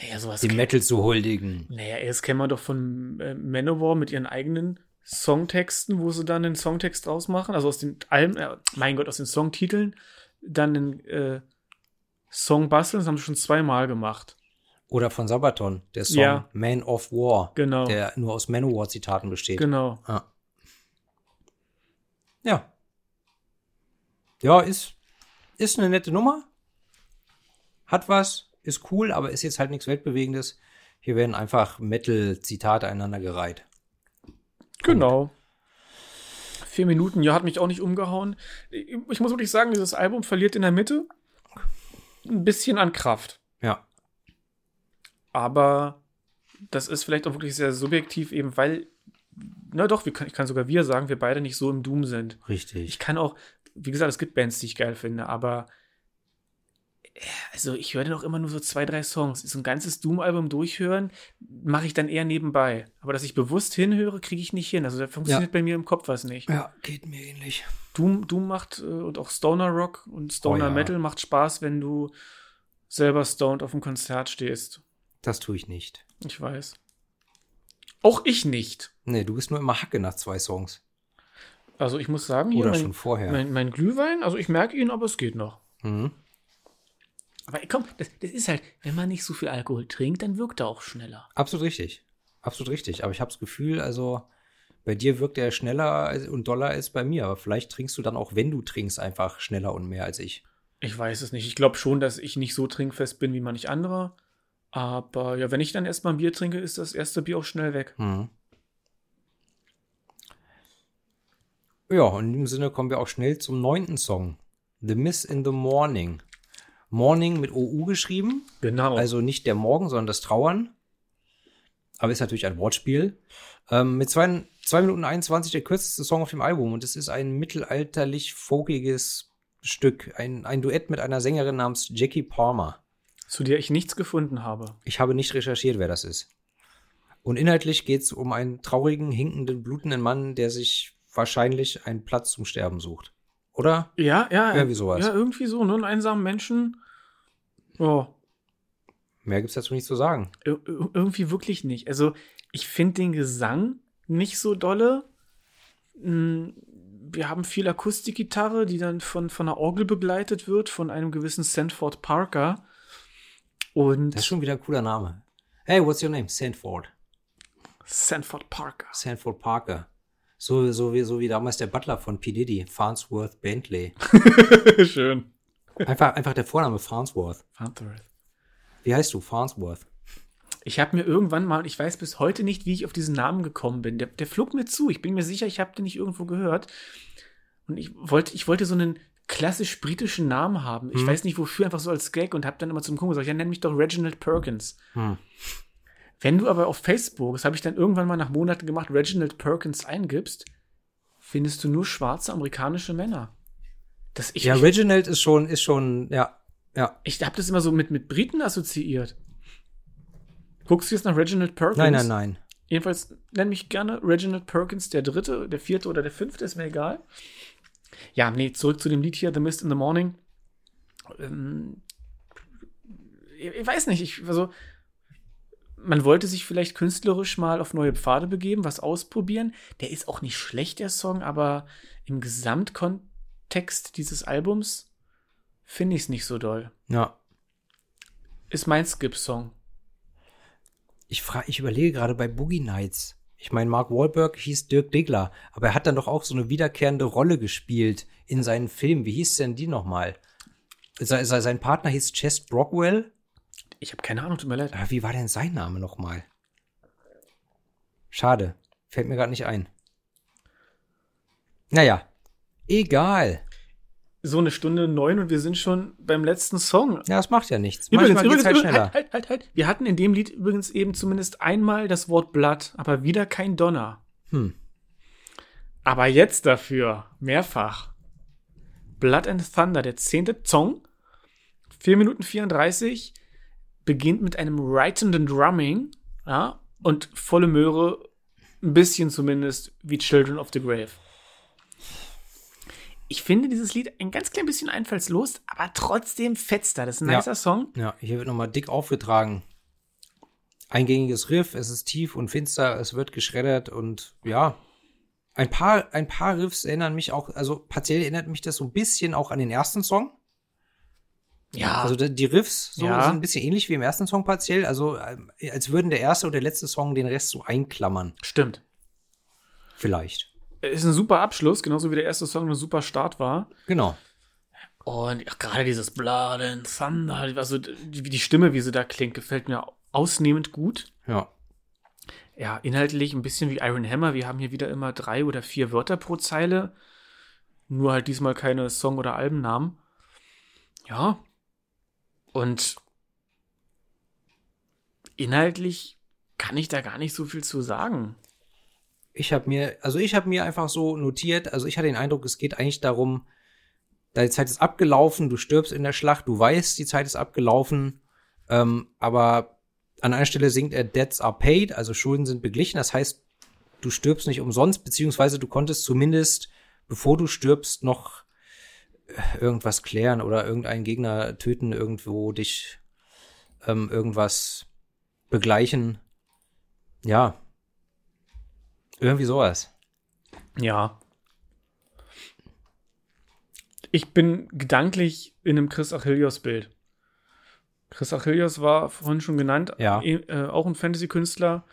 Naja, sowas Dem Metal zu huldigen. Naja, das kennen wir doch von äh, Manowar mit ihren eigenen Songtexten, wo sie dann den Songtext draus machen. Also aus den Alben, äh, mein Gott, aus den Songtiteln dann den äh, Song basteln. Das haben sie schon zweimal gemacht. Oder von Sabaton, der Song Ja. Man of War, Genau. der nur aus Manowar-Zitaten besteht. Genau. Ah. Ja. Ja, ist, ist eine nette Nummer. Hat was, ist cool, aber ist jetzt halt nichts Weltbewegendes. Hier werden einfach Metal-Zitate einandergereiht. Genau. Vier Minuten, ja, hat mich auch nicht umgehauen. Ich muss wirklich sagen, dieses Album verliert in der Mitte ein bisschen an Kraft. Ja. Aber das ist vielleicht auch wirklich sehr subjektiv, eben weil, na doch, können, ich kann sogar wir sagen, wir beide nicht so im Doom sind. Richtig. Ich kann auch, wie gesagt, es gibt Bands, die ich geil finde, aber also ich höre dann auch immer nur so zwei, drei Songs. So ein ganzes Doom-Album durchhören, mache ich dann eher nebenbei. Aber dass ich bewusst hinhöre, kriege ich nicht hin. Also da funktioniert bei mir im Kopf was nicht. Ja, geht mir ähnlich. Doom, Doom macht äh, und auch Stoner Rock und Stoner Oh ja. Metal macht Spaß, wenn du selber stoned auf dem Konzert stehst. Das tue ich nicht. Ich weiß. Auch ich nicht. Nee, du bist nur immer Hacke nach zwei Songs. Also ich muss sagen, hier Oder mein, schon vorher. mein, mein Glühwein, also ich merke ihn, aber es geht noch. Mhm. Aber komm, das, das ist halt, wenn man nicht so viel Alkohol trinkt, dann wirkt er auch schneller. Absolut richtig. Absolut richtig. Aber ich habe das Gefühl, also bei dir wirkt er schneller und doller als bei mir. Aber vielleicht trinkst du dann auch, wenn du trinkst, einfach schneller und mehr als ich. Ich weiß es nicht. Ich glaube schon, dass ich nicht so trinkfest bin wie manch anderer. Aber ja, wenn ich dann erstmal ein Bier trinke, ist das erste Bier auch schnell weg. Mhm. Ja, und in dem Sinne kommen wir auch schnell zum neunten Song. The Miss in the Morning. Morning mit OU geschrieben. Genau. Also nicht der Morgen, sondern das Trauern. Aber ist natürlich ein Wortspiel. Ähm, mit 2 Minuten 21 der kürzeste Song auf dem Album. Und es ist ein mittelalterlich folkiges Stück. Ein, ein Duett mit einer Sängerin namens Jackie Palmer. zu der ich nichts gefunden habe. Ich habe nicht recherchiert, wer das ist. Und inhaltlich geht es um einen traurigen, hinkenden, blutenden Mann, der sich wahrscheinlich einen Platz zum Sterben sucht. Oder? Ja, ja. Irgendwie sowas. Ja, irgendwie so, ne? Einen einsamen Menschen. Ja, Mehr gibt's dazu nicht zu sagen. ir- ir- irgendwie wirklich nicht. Also, ich finde den Gesang nicht so dolle. Mm, Wir haben viel Akustikgitarre, die dann von, von einer Orgel begleitet wird, von einem gewissen Sanford Parker. Und Das ist schon wieder ein cooler Name. Hey, what's your name? Sanford. Sanford Parker. Sanford Parker. So, so, wie, so wie damals der Butler von P. Diddy, Farnsworth Bentley. *laughs* Schön. Einfach, einfach der Vorname Farnsworth. Farnsworth. Wie heißt du? Farnsworth. Ich habe mir irgendwann mal, ich weiß bis heute nicht, wie ich auf diesen Namen gekommen bin. Der, der flog mir zu. Ich bin mir sicher, ich habe den nicht irgendwo gehört. Und ich wollte, ich wollte so einen klassisch britischen Namen haben. Ich Hm. weiß nicht wofür, einfach so als Gag und habe dann immer zum Kumpel gesagt, ja, nenn mich doch Reginald Perkins. Hm. Wenn du aber auf Facebook, das habe ich dann irgendwann mal nach Monaten gemacht, Reginald Perkins eingibst, findest du nur schwarze amerikanische Männer. Das, ich Ja, ich, Reginald ist schon, ist schon, ja, ja. ich habe das immer so mit, mit Briten assoziiert. Guckst du jetzt nach Reginald Perkins? Nein, nein, nein. Jedenfalls nenn mich gerne Reginald Perkins, der dritte, der vierte oder der fünfte, ist mir egal. Ja, nee, zurück zu dem Lied hier, The Mist in the Morning. Ähm, ich, ich weiß nicht, ich, also, man wollte sich vielleicht künstlerisch mal auf neue Pfade begeben, was ausprobieren. Der ist auch nicht schlecht, der Song, aber im Gesamtkontext dieses Albums finde ich es nicht so doll. Ja. Ist mein Skip-Song. Ich frage, ich überlege gerade bei Boogie Nights. Ich meine, Mark Wahlberg hieß Dirk Diggler, aber er hat dann doch auch so eine wiederkehrende Rolle gespielt in seinen Filmen. Wie hieß denn die nochmal? Se- se- Sein Partner hieß Chest Brockwell. Ich habe keine Ahnung, tut mir leid. Aber wie war denn sein Name nochmal? Schade. Fällt mir gerade nicht ein. Naja. Egal. So eine Stunde neun und wir sind schon beim letzten Song. Ja, das macht ja nichts. Übrigens, übrigens, halt schneller. halt, halt, halt, halt. Wir hatten in dem Lied übrigens eben zumindest einmal das Wort Blood, aber wieder kein Donner. Hm. Aber jetzt dafür mehrfach. Blood and Thunder, der zehnte Song. 4 Minuten 34. Beginnt mit einem reitenden Drumming. Ja, und volle Möhre. Ein bisschen zumindest wie Children of the Grave. ich finde dieses Lied ein ganz klein bisschen einfallslos, aber trotzdem fetzt da. Das ist ein Ja. nicer Song. Ja, hier wird nochmal dick aufgetragen. Eingängiges Riff, es ist tief und finster, es wird geschreddert und ja. Ein paar, ein paar Riffs erinnern mich auch, also partiell erinnert mich das so ein bisschen auch an den ersten Song. Ja, Also die Riffs so, Ja. sind ein bisschen ähnlich wie im ersten Song partiell, also ähm, als würden der erste oder der letzte Song den Rest so einklammern. stimmt. Vielleicht. Ist ein super Abschluss, genauso wie der erste Song ein super Start war. Genau. Und ja, gerade dieses Blood and Thunder, also die, die Stimme, wie sie da klingt, gefällt mir ausnehmend gut. Ja. Ja, inhaltlich ein bisschen wie Iron Hammer. Wir haben hier wieder immer drei oder vier Wörter pro Zeile. Nur halt diesmal keine Song- oder Albennamen. Ja. Und inhaltlich kann ich da gar nicht so viel zu sagen. Ich habe mir, also ich habe mir einfach so notiert, also ich hatte den Eindruck, es geht eigentlich darum, deine Zeit ist abgelaufen, du stirbst in der Schlacht, du weißt, die Zeit ist abgelaufen, ähm, aber an einer Stelle singt er Debts are paid, also Schulden sind beglichen, das heißt, du stirbst nicht umsonst, beziehungsweise du konntest zumindest, bevor du stirbst, noch irgendwas klären oder irgendeinen Gegner töten, irgendwo dich ähm, irgendwas begleichen. Ja. Irgendwie sowas. Ja. Ich bin gedanklich in einem Chris Achillios-Bild. Chris Achillios war vorhin schon genannt, Ja. äh, auch ein Fantasy-Künstler.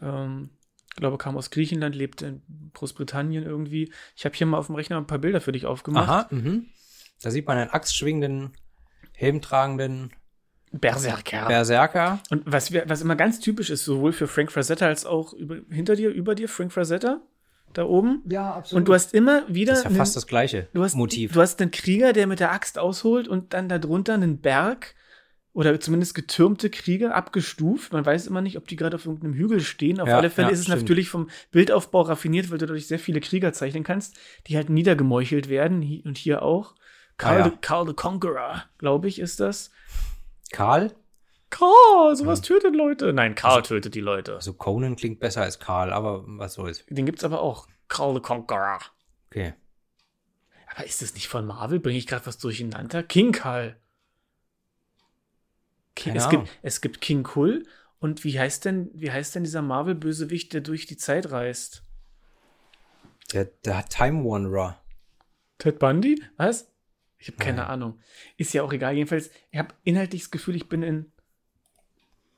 Ähm, ich glaube, kam aus Griechenland, lebt in Großbritannien irgendwie. Ich habe hier mal auf dem Rechner ein paar Bilder für dich aufgemacht. Aha, mhm. Da sieht man einen axtschwingenden, helmtragenden Berserker. Berserker. Und was, wir, was immer ganz typisch ist, sowohl für Frank Frazetta als auch über, hinter dir, über dir, Frank Frazetta, da oben. Ja, absolut. Und du hast immer wieder. das ist ja einen- fast das gleiche Du hast, Motiv. du hast einen Krieger, der mit der Axt ausholt und dann darunter einen Berg oder zumindest getürmte Krieger abgestuft. Man weiß immer nicht, ob die gerade auf irgendeinem Hügel stehen. Auf Ja, alle Fälle ja, ist es stimmt. natürlich vom Bildaufbau raffiniert, weil du dadurch sehr viele Krieger zeichnen kannst, die halt niedergemeuchelt werden. Und hier auch. Karl, Ah, ja. the, Karl the Conqueror, glaube ich, ist das. Karl? Karl, sowas tötet Leute. Nein, Karl tötet die Leute. Also Conan klingt besser als Karl, aber was soll's. Den gibt's aber auch. Karl the Conqueror. Okay. Aber ist das nicht von Marvel? Bringe ich gerade was durcheinander? King Karl. King, es, gibt, es gibt King Kull und wie heißt denn, wie heißt denn dieser Marvel-Bösewicht, der durch die Zeit reist? Der, der Time Wanderer. Ted Bundy? Was? Ich habe keine. Ahnung. Ist ja auch egal. Jedenfalls, ich habe inhaltlich das Gefühl, ich bin in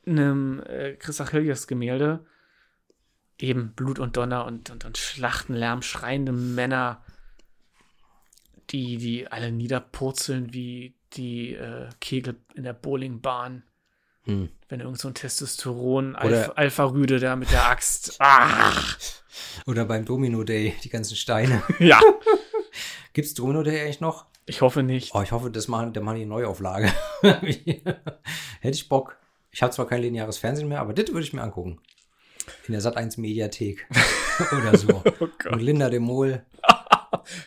einem äh, Chris Achilles Gemälde. Eben Blut und Donner und, und, und Schlachtenlärm, schreiende Männer, die, die alle niederpurzeln wie die äh, Kegel in der Bowlingbahn. Hm. Wenn irgend so ein Testosteron, Oder- Alpha, Alpha-Rüde da mit der Axt. Ah! Oder beim Domino Day, die ganzen Steine. *laughs* Ja, Gibt's Domino Day eigentlich noch? ich hoffe nicht. Oh, ich hoffe, das machen, der machen die Neuauflage. *laughs* Hätte ich Bock. Ich habe zwar kein lineares Fernsehen mehr, aber das würde ich mir angucken. In der Sat1 Mediathek. *laughs* Oder so. Oh. Und Linda de Mol.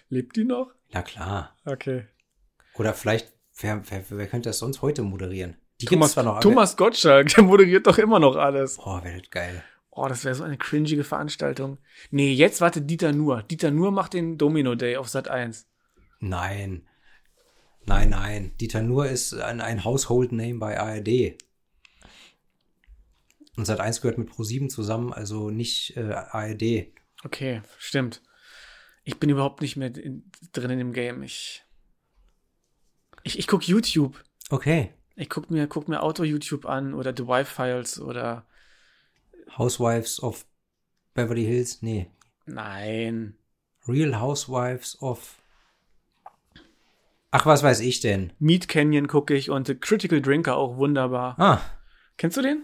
Lebt die noch? Na klar. Okay. Oder vielleicht, wer, wer, wer könnte das sonst heute moderieren? Die gibt's Thomas, zwar noch. Thomas Gottschalk, *laughs* der moderiert doch immer noch alles. Oh, wäre das geil. Oh, das wäre so eine cringige Veranstaltung. Nee, jetzt warte Dieter Nuhr. Dieter Nuhr macht den Domino Day auf Sat 1. Nein. Nein, nein. Dieter Nuhr ist ein, ein Household Name bei ARD. Und Sat 1 gehört mit Pro7 zusammen, also nicht äh, ARD. Okay, stimmt. Ich bin überhaupt nicht mehr in, drin in dem Game. Ich, ich, ich gucke YouTube. Okay. Ich guck mir, guck mir Auto-YouTube an oder The Wife-Files oder. Housewives of Beverly Hills? Nee. Nein. Real Housewives of. Ach, was weiß ich denn? Meat Canyon gucke ich und The Critical Drinker auch wunderbar. Ah, Kennst du den?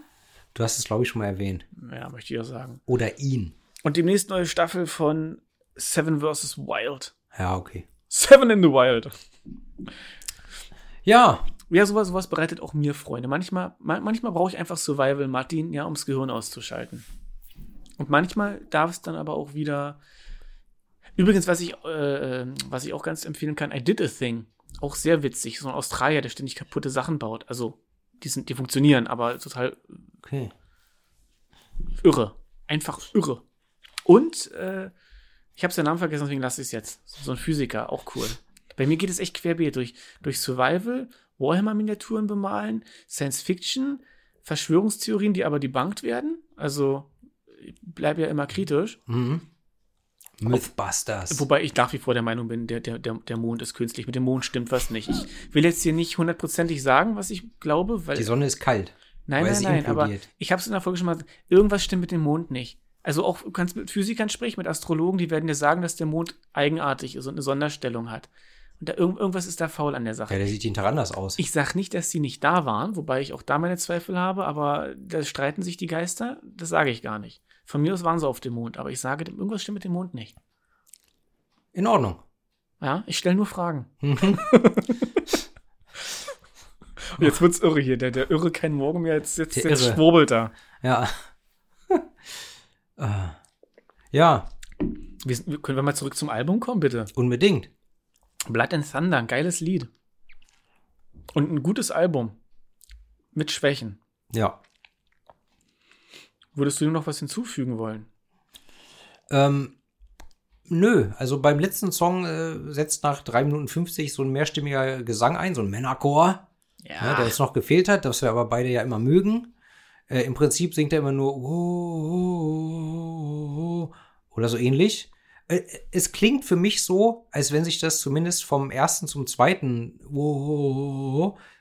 du hast es, glaube ich, schon mal erwähnt. Ja, möchte ich ja sagen. Oder ihn. Und demnächst neue Staffel von Seven vs. Wild. Ja, okay. Seven in the Wild. Ja, Ja, sowas, sowas bereitet auch mir Freude. Manchmal, ma manchmal brauche ich einfach Survival Martin, ja, ums Gehirn auszuschalten. Und manchmal darf es dann aber auch wieder. Übrigens, was ich, äh, äh, was ich auch ganz empfehlen kann, I Did a Thing. Auch sehr witzig. So ein Australier, der ständig kaputte Sachen baut. Also, die, sind, die funktionieren, aber total okay. irre. Einfach irre. Und äh, Ich habe seinen Namen vergessen, deswegen lasse ich es jetzt. So ein Physiker, auch cool. Bei mir geht es echt querbeet durch, durch Survival, Warhammer-Miniaturen bemalen, Science Fiction, Verschwörungstheorien, die aber debunked werden. Also ich bleibe ja immer kritisch. Mhm. Mythbusters. Wobei ich nach wie vor der Meinung bin, der, der, der, Mond ist künstlich. Mit dem Mond stimmt was nicht. Ich will jetzt hier nicht hundertprozentig sagen, was ich glaube, weil. Die Sonne ist kalt. nein, nein, nein, aber implodiert. ich habe es in der Folge schon mal gesagt. Irgendwas stimmt mit dem Mond nicht. Also auch, du kannst mit Physikern sprechen, mit Astrologen, die werden dir sagen, dass der Mond eigenartig ist und eine Sonderstellung hat. Und da, irgend, irgendwas ist da faul an der Sache. Ja, der sieht Tag anders aus. Ich sag nicht, dass sie nicht da waren, wobei ich auch da meine Zweifel habe, aber da streiten sich die Geister, das sage ich gar nicht. Von mir aus waren sie auf dem Mond, aber ich sage, irgendwas stimmt mit dem Mond nicht. In Ordnung. Ja, ich stelle nur Fragen. Mhm. Und *laughs* jetzt wird's irre hier, der, der irre kein Morgen mehr, jetzt, jetzt, Der jetzt schwurbelt er. Ja. *laughs* Äh, ja, wir- können wir mal zurück zum Album kommen, bitte? unbedingt. Blood and Thunder, ein geiles Lied. Und ein gutes Album. Mit Schwächen. Ja. Würdest du ihm noch was hinzufügen wollen? Ähm, nö, also beim letzten Song äh, setzt nach 3 Minuten 50 so ein mehrstimmiger Gesang ein, so ein Männerchor, ja. der uns noch gefehlt hat, das wir aber beide ja immer mögen. Äh, Im Prinzip singt er immer nur "Oh, oh, oh", oder so ähnlich. Äh, Es klingt für mich so, als wenn sich das zumindest vom ersten zum zweiten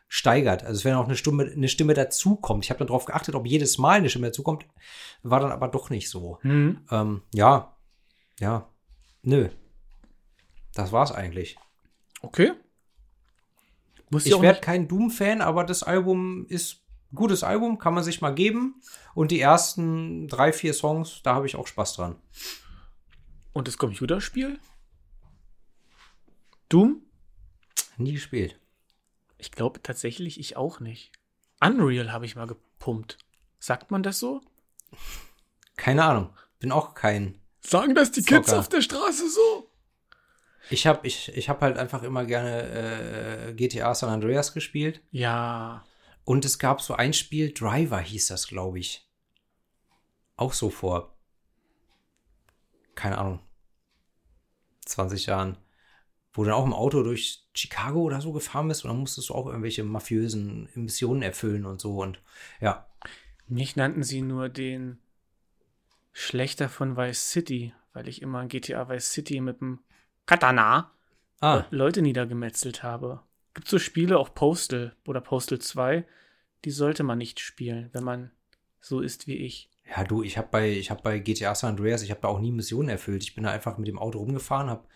steigert. Also es wenn auch eine Stimme, eine Stimme dazukommt. Ich habe dann darauf geachtet, ob jedes Mal eine Stimme dazukommt, war dann aber doch nicht so. Hm. Ähm, ja, ja, nö. Das war's eigentlich. Okay. Muss Ich werde kein Doom-Fan, aber das Album ist ein gutes Album, kann man sich mal geben. Und die ersten drei, vier Songs, da habe ich auch Spaß dran. Und das Computerspiel? Doom? Nie gespielt. Ich glaube tatsächlich, ich auch nicht. Unreal habe ich mal gepumpt. Sagt man das so? Keine Ahnung. Bin auch kein. Sagen das die Kids auf der Straße so? Ich habe ich, ich hab halt einfach immer gerne äh, GTA San Andreas gespielt. Ja. Und es gab so ein Spiel, Driver hieß das, glaube ich. Auch so vor, keine Ahnung, 20 Jahren. Wo du dann auch im Auto durch Chicago oder so gefahren bist und dann musstest du auch irgendwelche mafiösen Missionen erfüllen und so. Und ja, Mich nannten sie nur den Schlechter von Vice City, weil ich immer in GTA Vice City mit dem Katana ah, Leute niedergemetzelt habe. Gibt so Spiele, auch Postal oder Postal 2, die sollte man nicht spielen, wenn man so ist wie ich. Ja du, ich habe bei, ich hab bei GTA San Andreas, ich habe da auch nie Missionen erfüllt. Ich bin da einfach mit dem Auto rumgefahren, habe,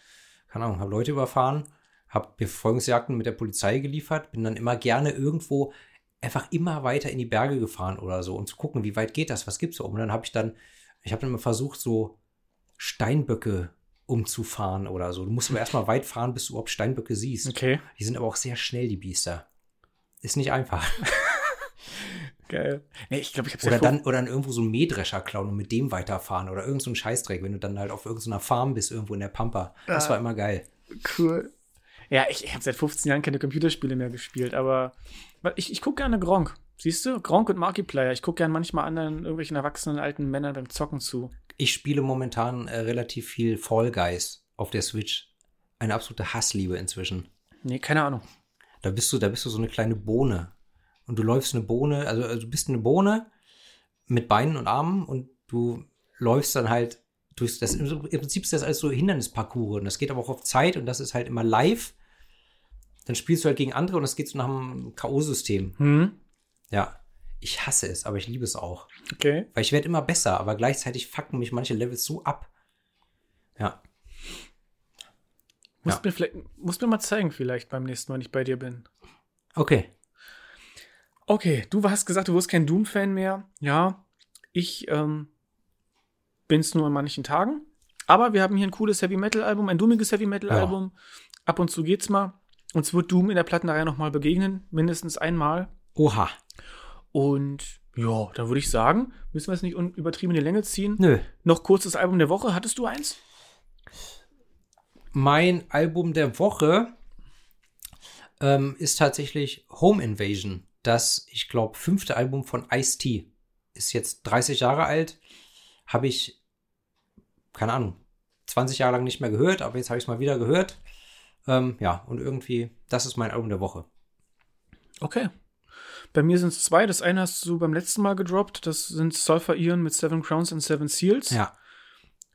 keine Ahnung, habe Leute überfahren, habe Befolgungsjagden mit der Polizei geliefert, bin dann immer gerne irgendwo einfach immer weiter in die Berge gefahren oder so, um zu gucken, wie weit geht das, was gibt's da oben. Und dann habe ich dann, ich habe dann mal versucht, so Steinböcke umzufahren oder so. Du musst aber erstmal weit fahren, bis du überhaupt Steinböcke siehst. Okay. Die sind aber auch sehr schnell, die Biester. Ist nicht einfach. *laughs* Geil. Nee, ich glaube, ich habe Oder dann, oder dann irgendwo so einen Mähdrescher klauen und mit dem weiterfahren oder irgend so einen Scheißdreck, wenn du dann halt auf irgendeiner Farm bist, irgendwo in der Pampa. Das Ah. war immer geil. Cool. Ja, ich, ich habe seit 15 Jahren keine Computerspiele mehr gespielt, aber ich, ich gucke gerne Gronk. Siehst du? Gronk und Markiplier. Ich gucke gerne manchmal anderen, irgendwelchen erwachsenen alten Männern beim Zocken zu. Ich spiele momentan äh, relativ viel Fall Guys auf der Switch. Eine absolute Hassliebe inzwischen. Nee, keine Ahnung. Da bist du, da bist du so eine kleine Bohne. Und du läufst eine Bohne, also, also du bist eine Bohne mit Beinen und Armen und du läufst dann halt durchs, das, im Prinzip ist das alles so Hindernisparcours und das geht aber auch auf Zeit und das ist halt immer live. Dann spielst du halt gegen andere und das geht so nach einem K.O.-System. Hm? Ja. Ich hasse es, aber ich liebe es auch. Okay. Weil ich werde immer besser, aber gleichzeitig fucken mich manche Levels so ab. Ja. Musst, Ja. mir vielleicht, musst mir mal zeigen, vielleicht beim nächsten Mal, wenn ich bei dir bin. Okay. Okay, du hast gesagt, du wirst kein Doom-Fan mehr. Ja, ich ähm, bin es nur an manchen Tagen. Aber wir haben hier ein cooles Heavy Metal-Album, ein doomiges Heavy Metal-Album. Ab und zu geht's mal. Uns wird Doom in der Plattenreihe nochmal begegnen, mindestens einmal. Oha. Und ja, da würde ich sagen, müssen wir es nicht übertrieben in die Länge ziehen. Nö. Noch kurzes Album der Woche. Hattest du eins? Mein Album der Woche ähm, ist tatsächlich Home Invasion. Das, ich glaube, fünfte Album von Ice-T. Ist jetzt 30 Jahre alt. Habe ich, keine Ahnung, 20 Jahre lang nicht mehr gehört, aber jetzt habe ich es mal wieder gehört. Ähm, ja, und irgendwie, das ist mein Album der Woche. Okay. Bei mir sind es zwei. Das eine hast du beim letzten Mal gedroppt. Das sind Sulfur Ion mit Seven Crowns and Seven Seals. Ja.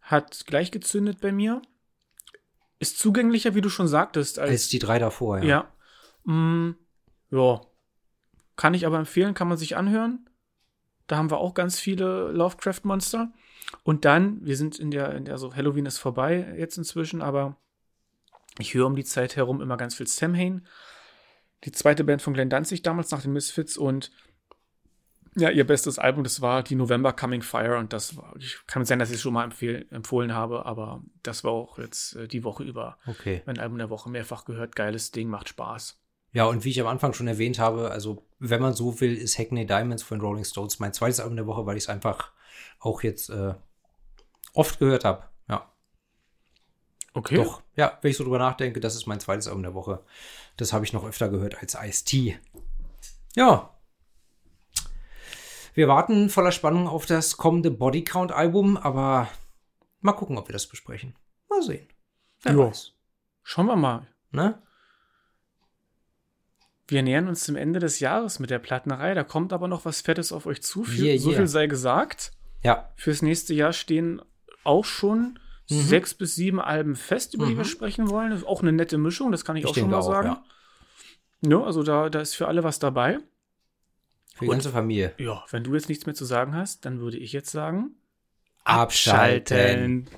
Hat gleich gezündet bei mir. Ist zugänglicher, wie du schon sagtest, als, Als die drei davor, ja. Ja. Mm, ja. Kann ich aber empfehlen, kann man sich anhören. Da haben wir auch ganz viele Lovecraft-Monster. Und dann, wir sind in der, in der, so Halloween ist vorbei jetzt inzwischen, aber ich höre um die Zeit herum immer ganz viel Samhain. Die zweite Band von Glenn Danzig damals nach den Misfits und ja, ihr bestes Album, das war die November Coming Fire und das war, ich kann sein, dass ich es schon mal empfohlen habe, aber das war auch jetzt äh, die Woche über Okay. mein Album der Woche mehrfach gehört. Geiles Ding, macht Spaß. Ja, und wie ich am Anfang schon erwähnt habe, also wenn man so will, ist Hackney Diamonds von Rolling Stones mein zweites Album der Woche, weil ich es einfach auch jetzt äh, oft gehört habe. Ja, Okay. doch. Ja, wenn ich so drüber nachdenke, das ist mein zweites Album der Woche. Das habe ich noch öfter gehört als Ice-T. Ja. Wir warten voller Spannung auf das kommende Body Count Album, aber mal gucken, ob wir das besprechen. Mal sehen. Wer. Schauen wir mal. Ne? Wir nähern uns zum Ende des Jahres mit der Plattenerei. Da kommt aber noch was Fettes auf euch zu. Yeah, So yeah. viel sei gesagt. Ja. Fürs nächste Jahr stehen auch schon Mhm. sechs bis sieben Alben fest, über die Mhm. wir sprechen wollen. Das ist auch eine nette Mischung, das kann ich, Ich auch schon mal auch, sagen. ja. Ja, also da, da ist für alle was dabei. Für die ganze Familie. Ja, wenn du jetzt nichts mehr zu sagen hast, dann würde ich jetzt sagen: Abschalten. Abschalten.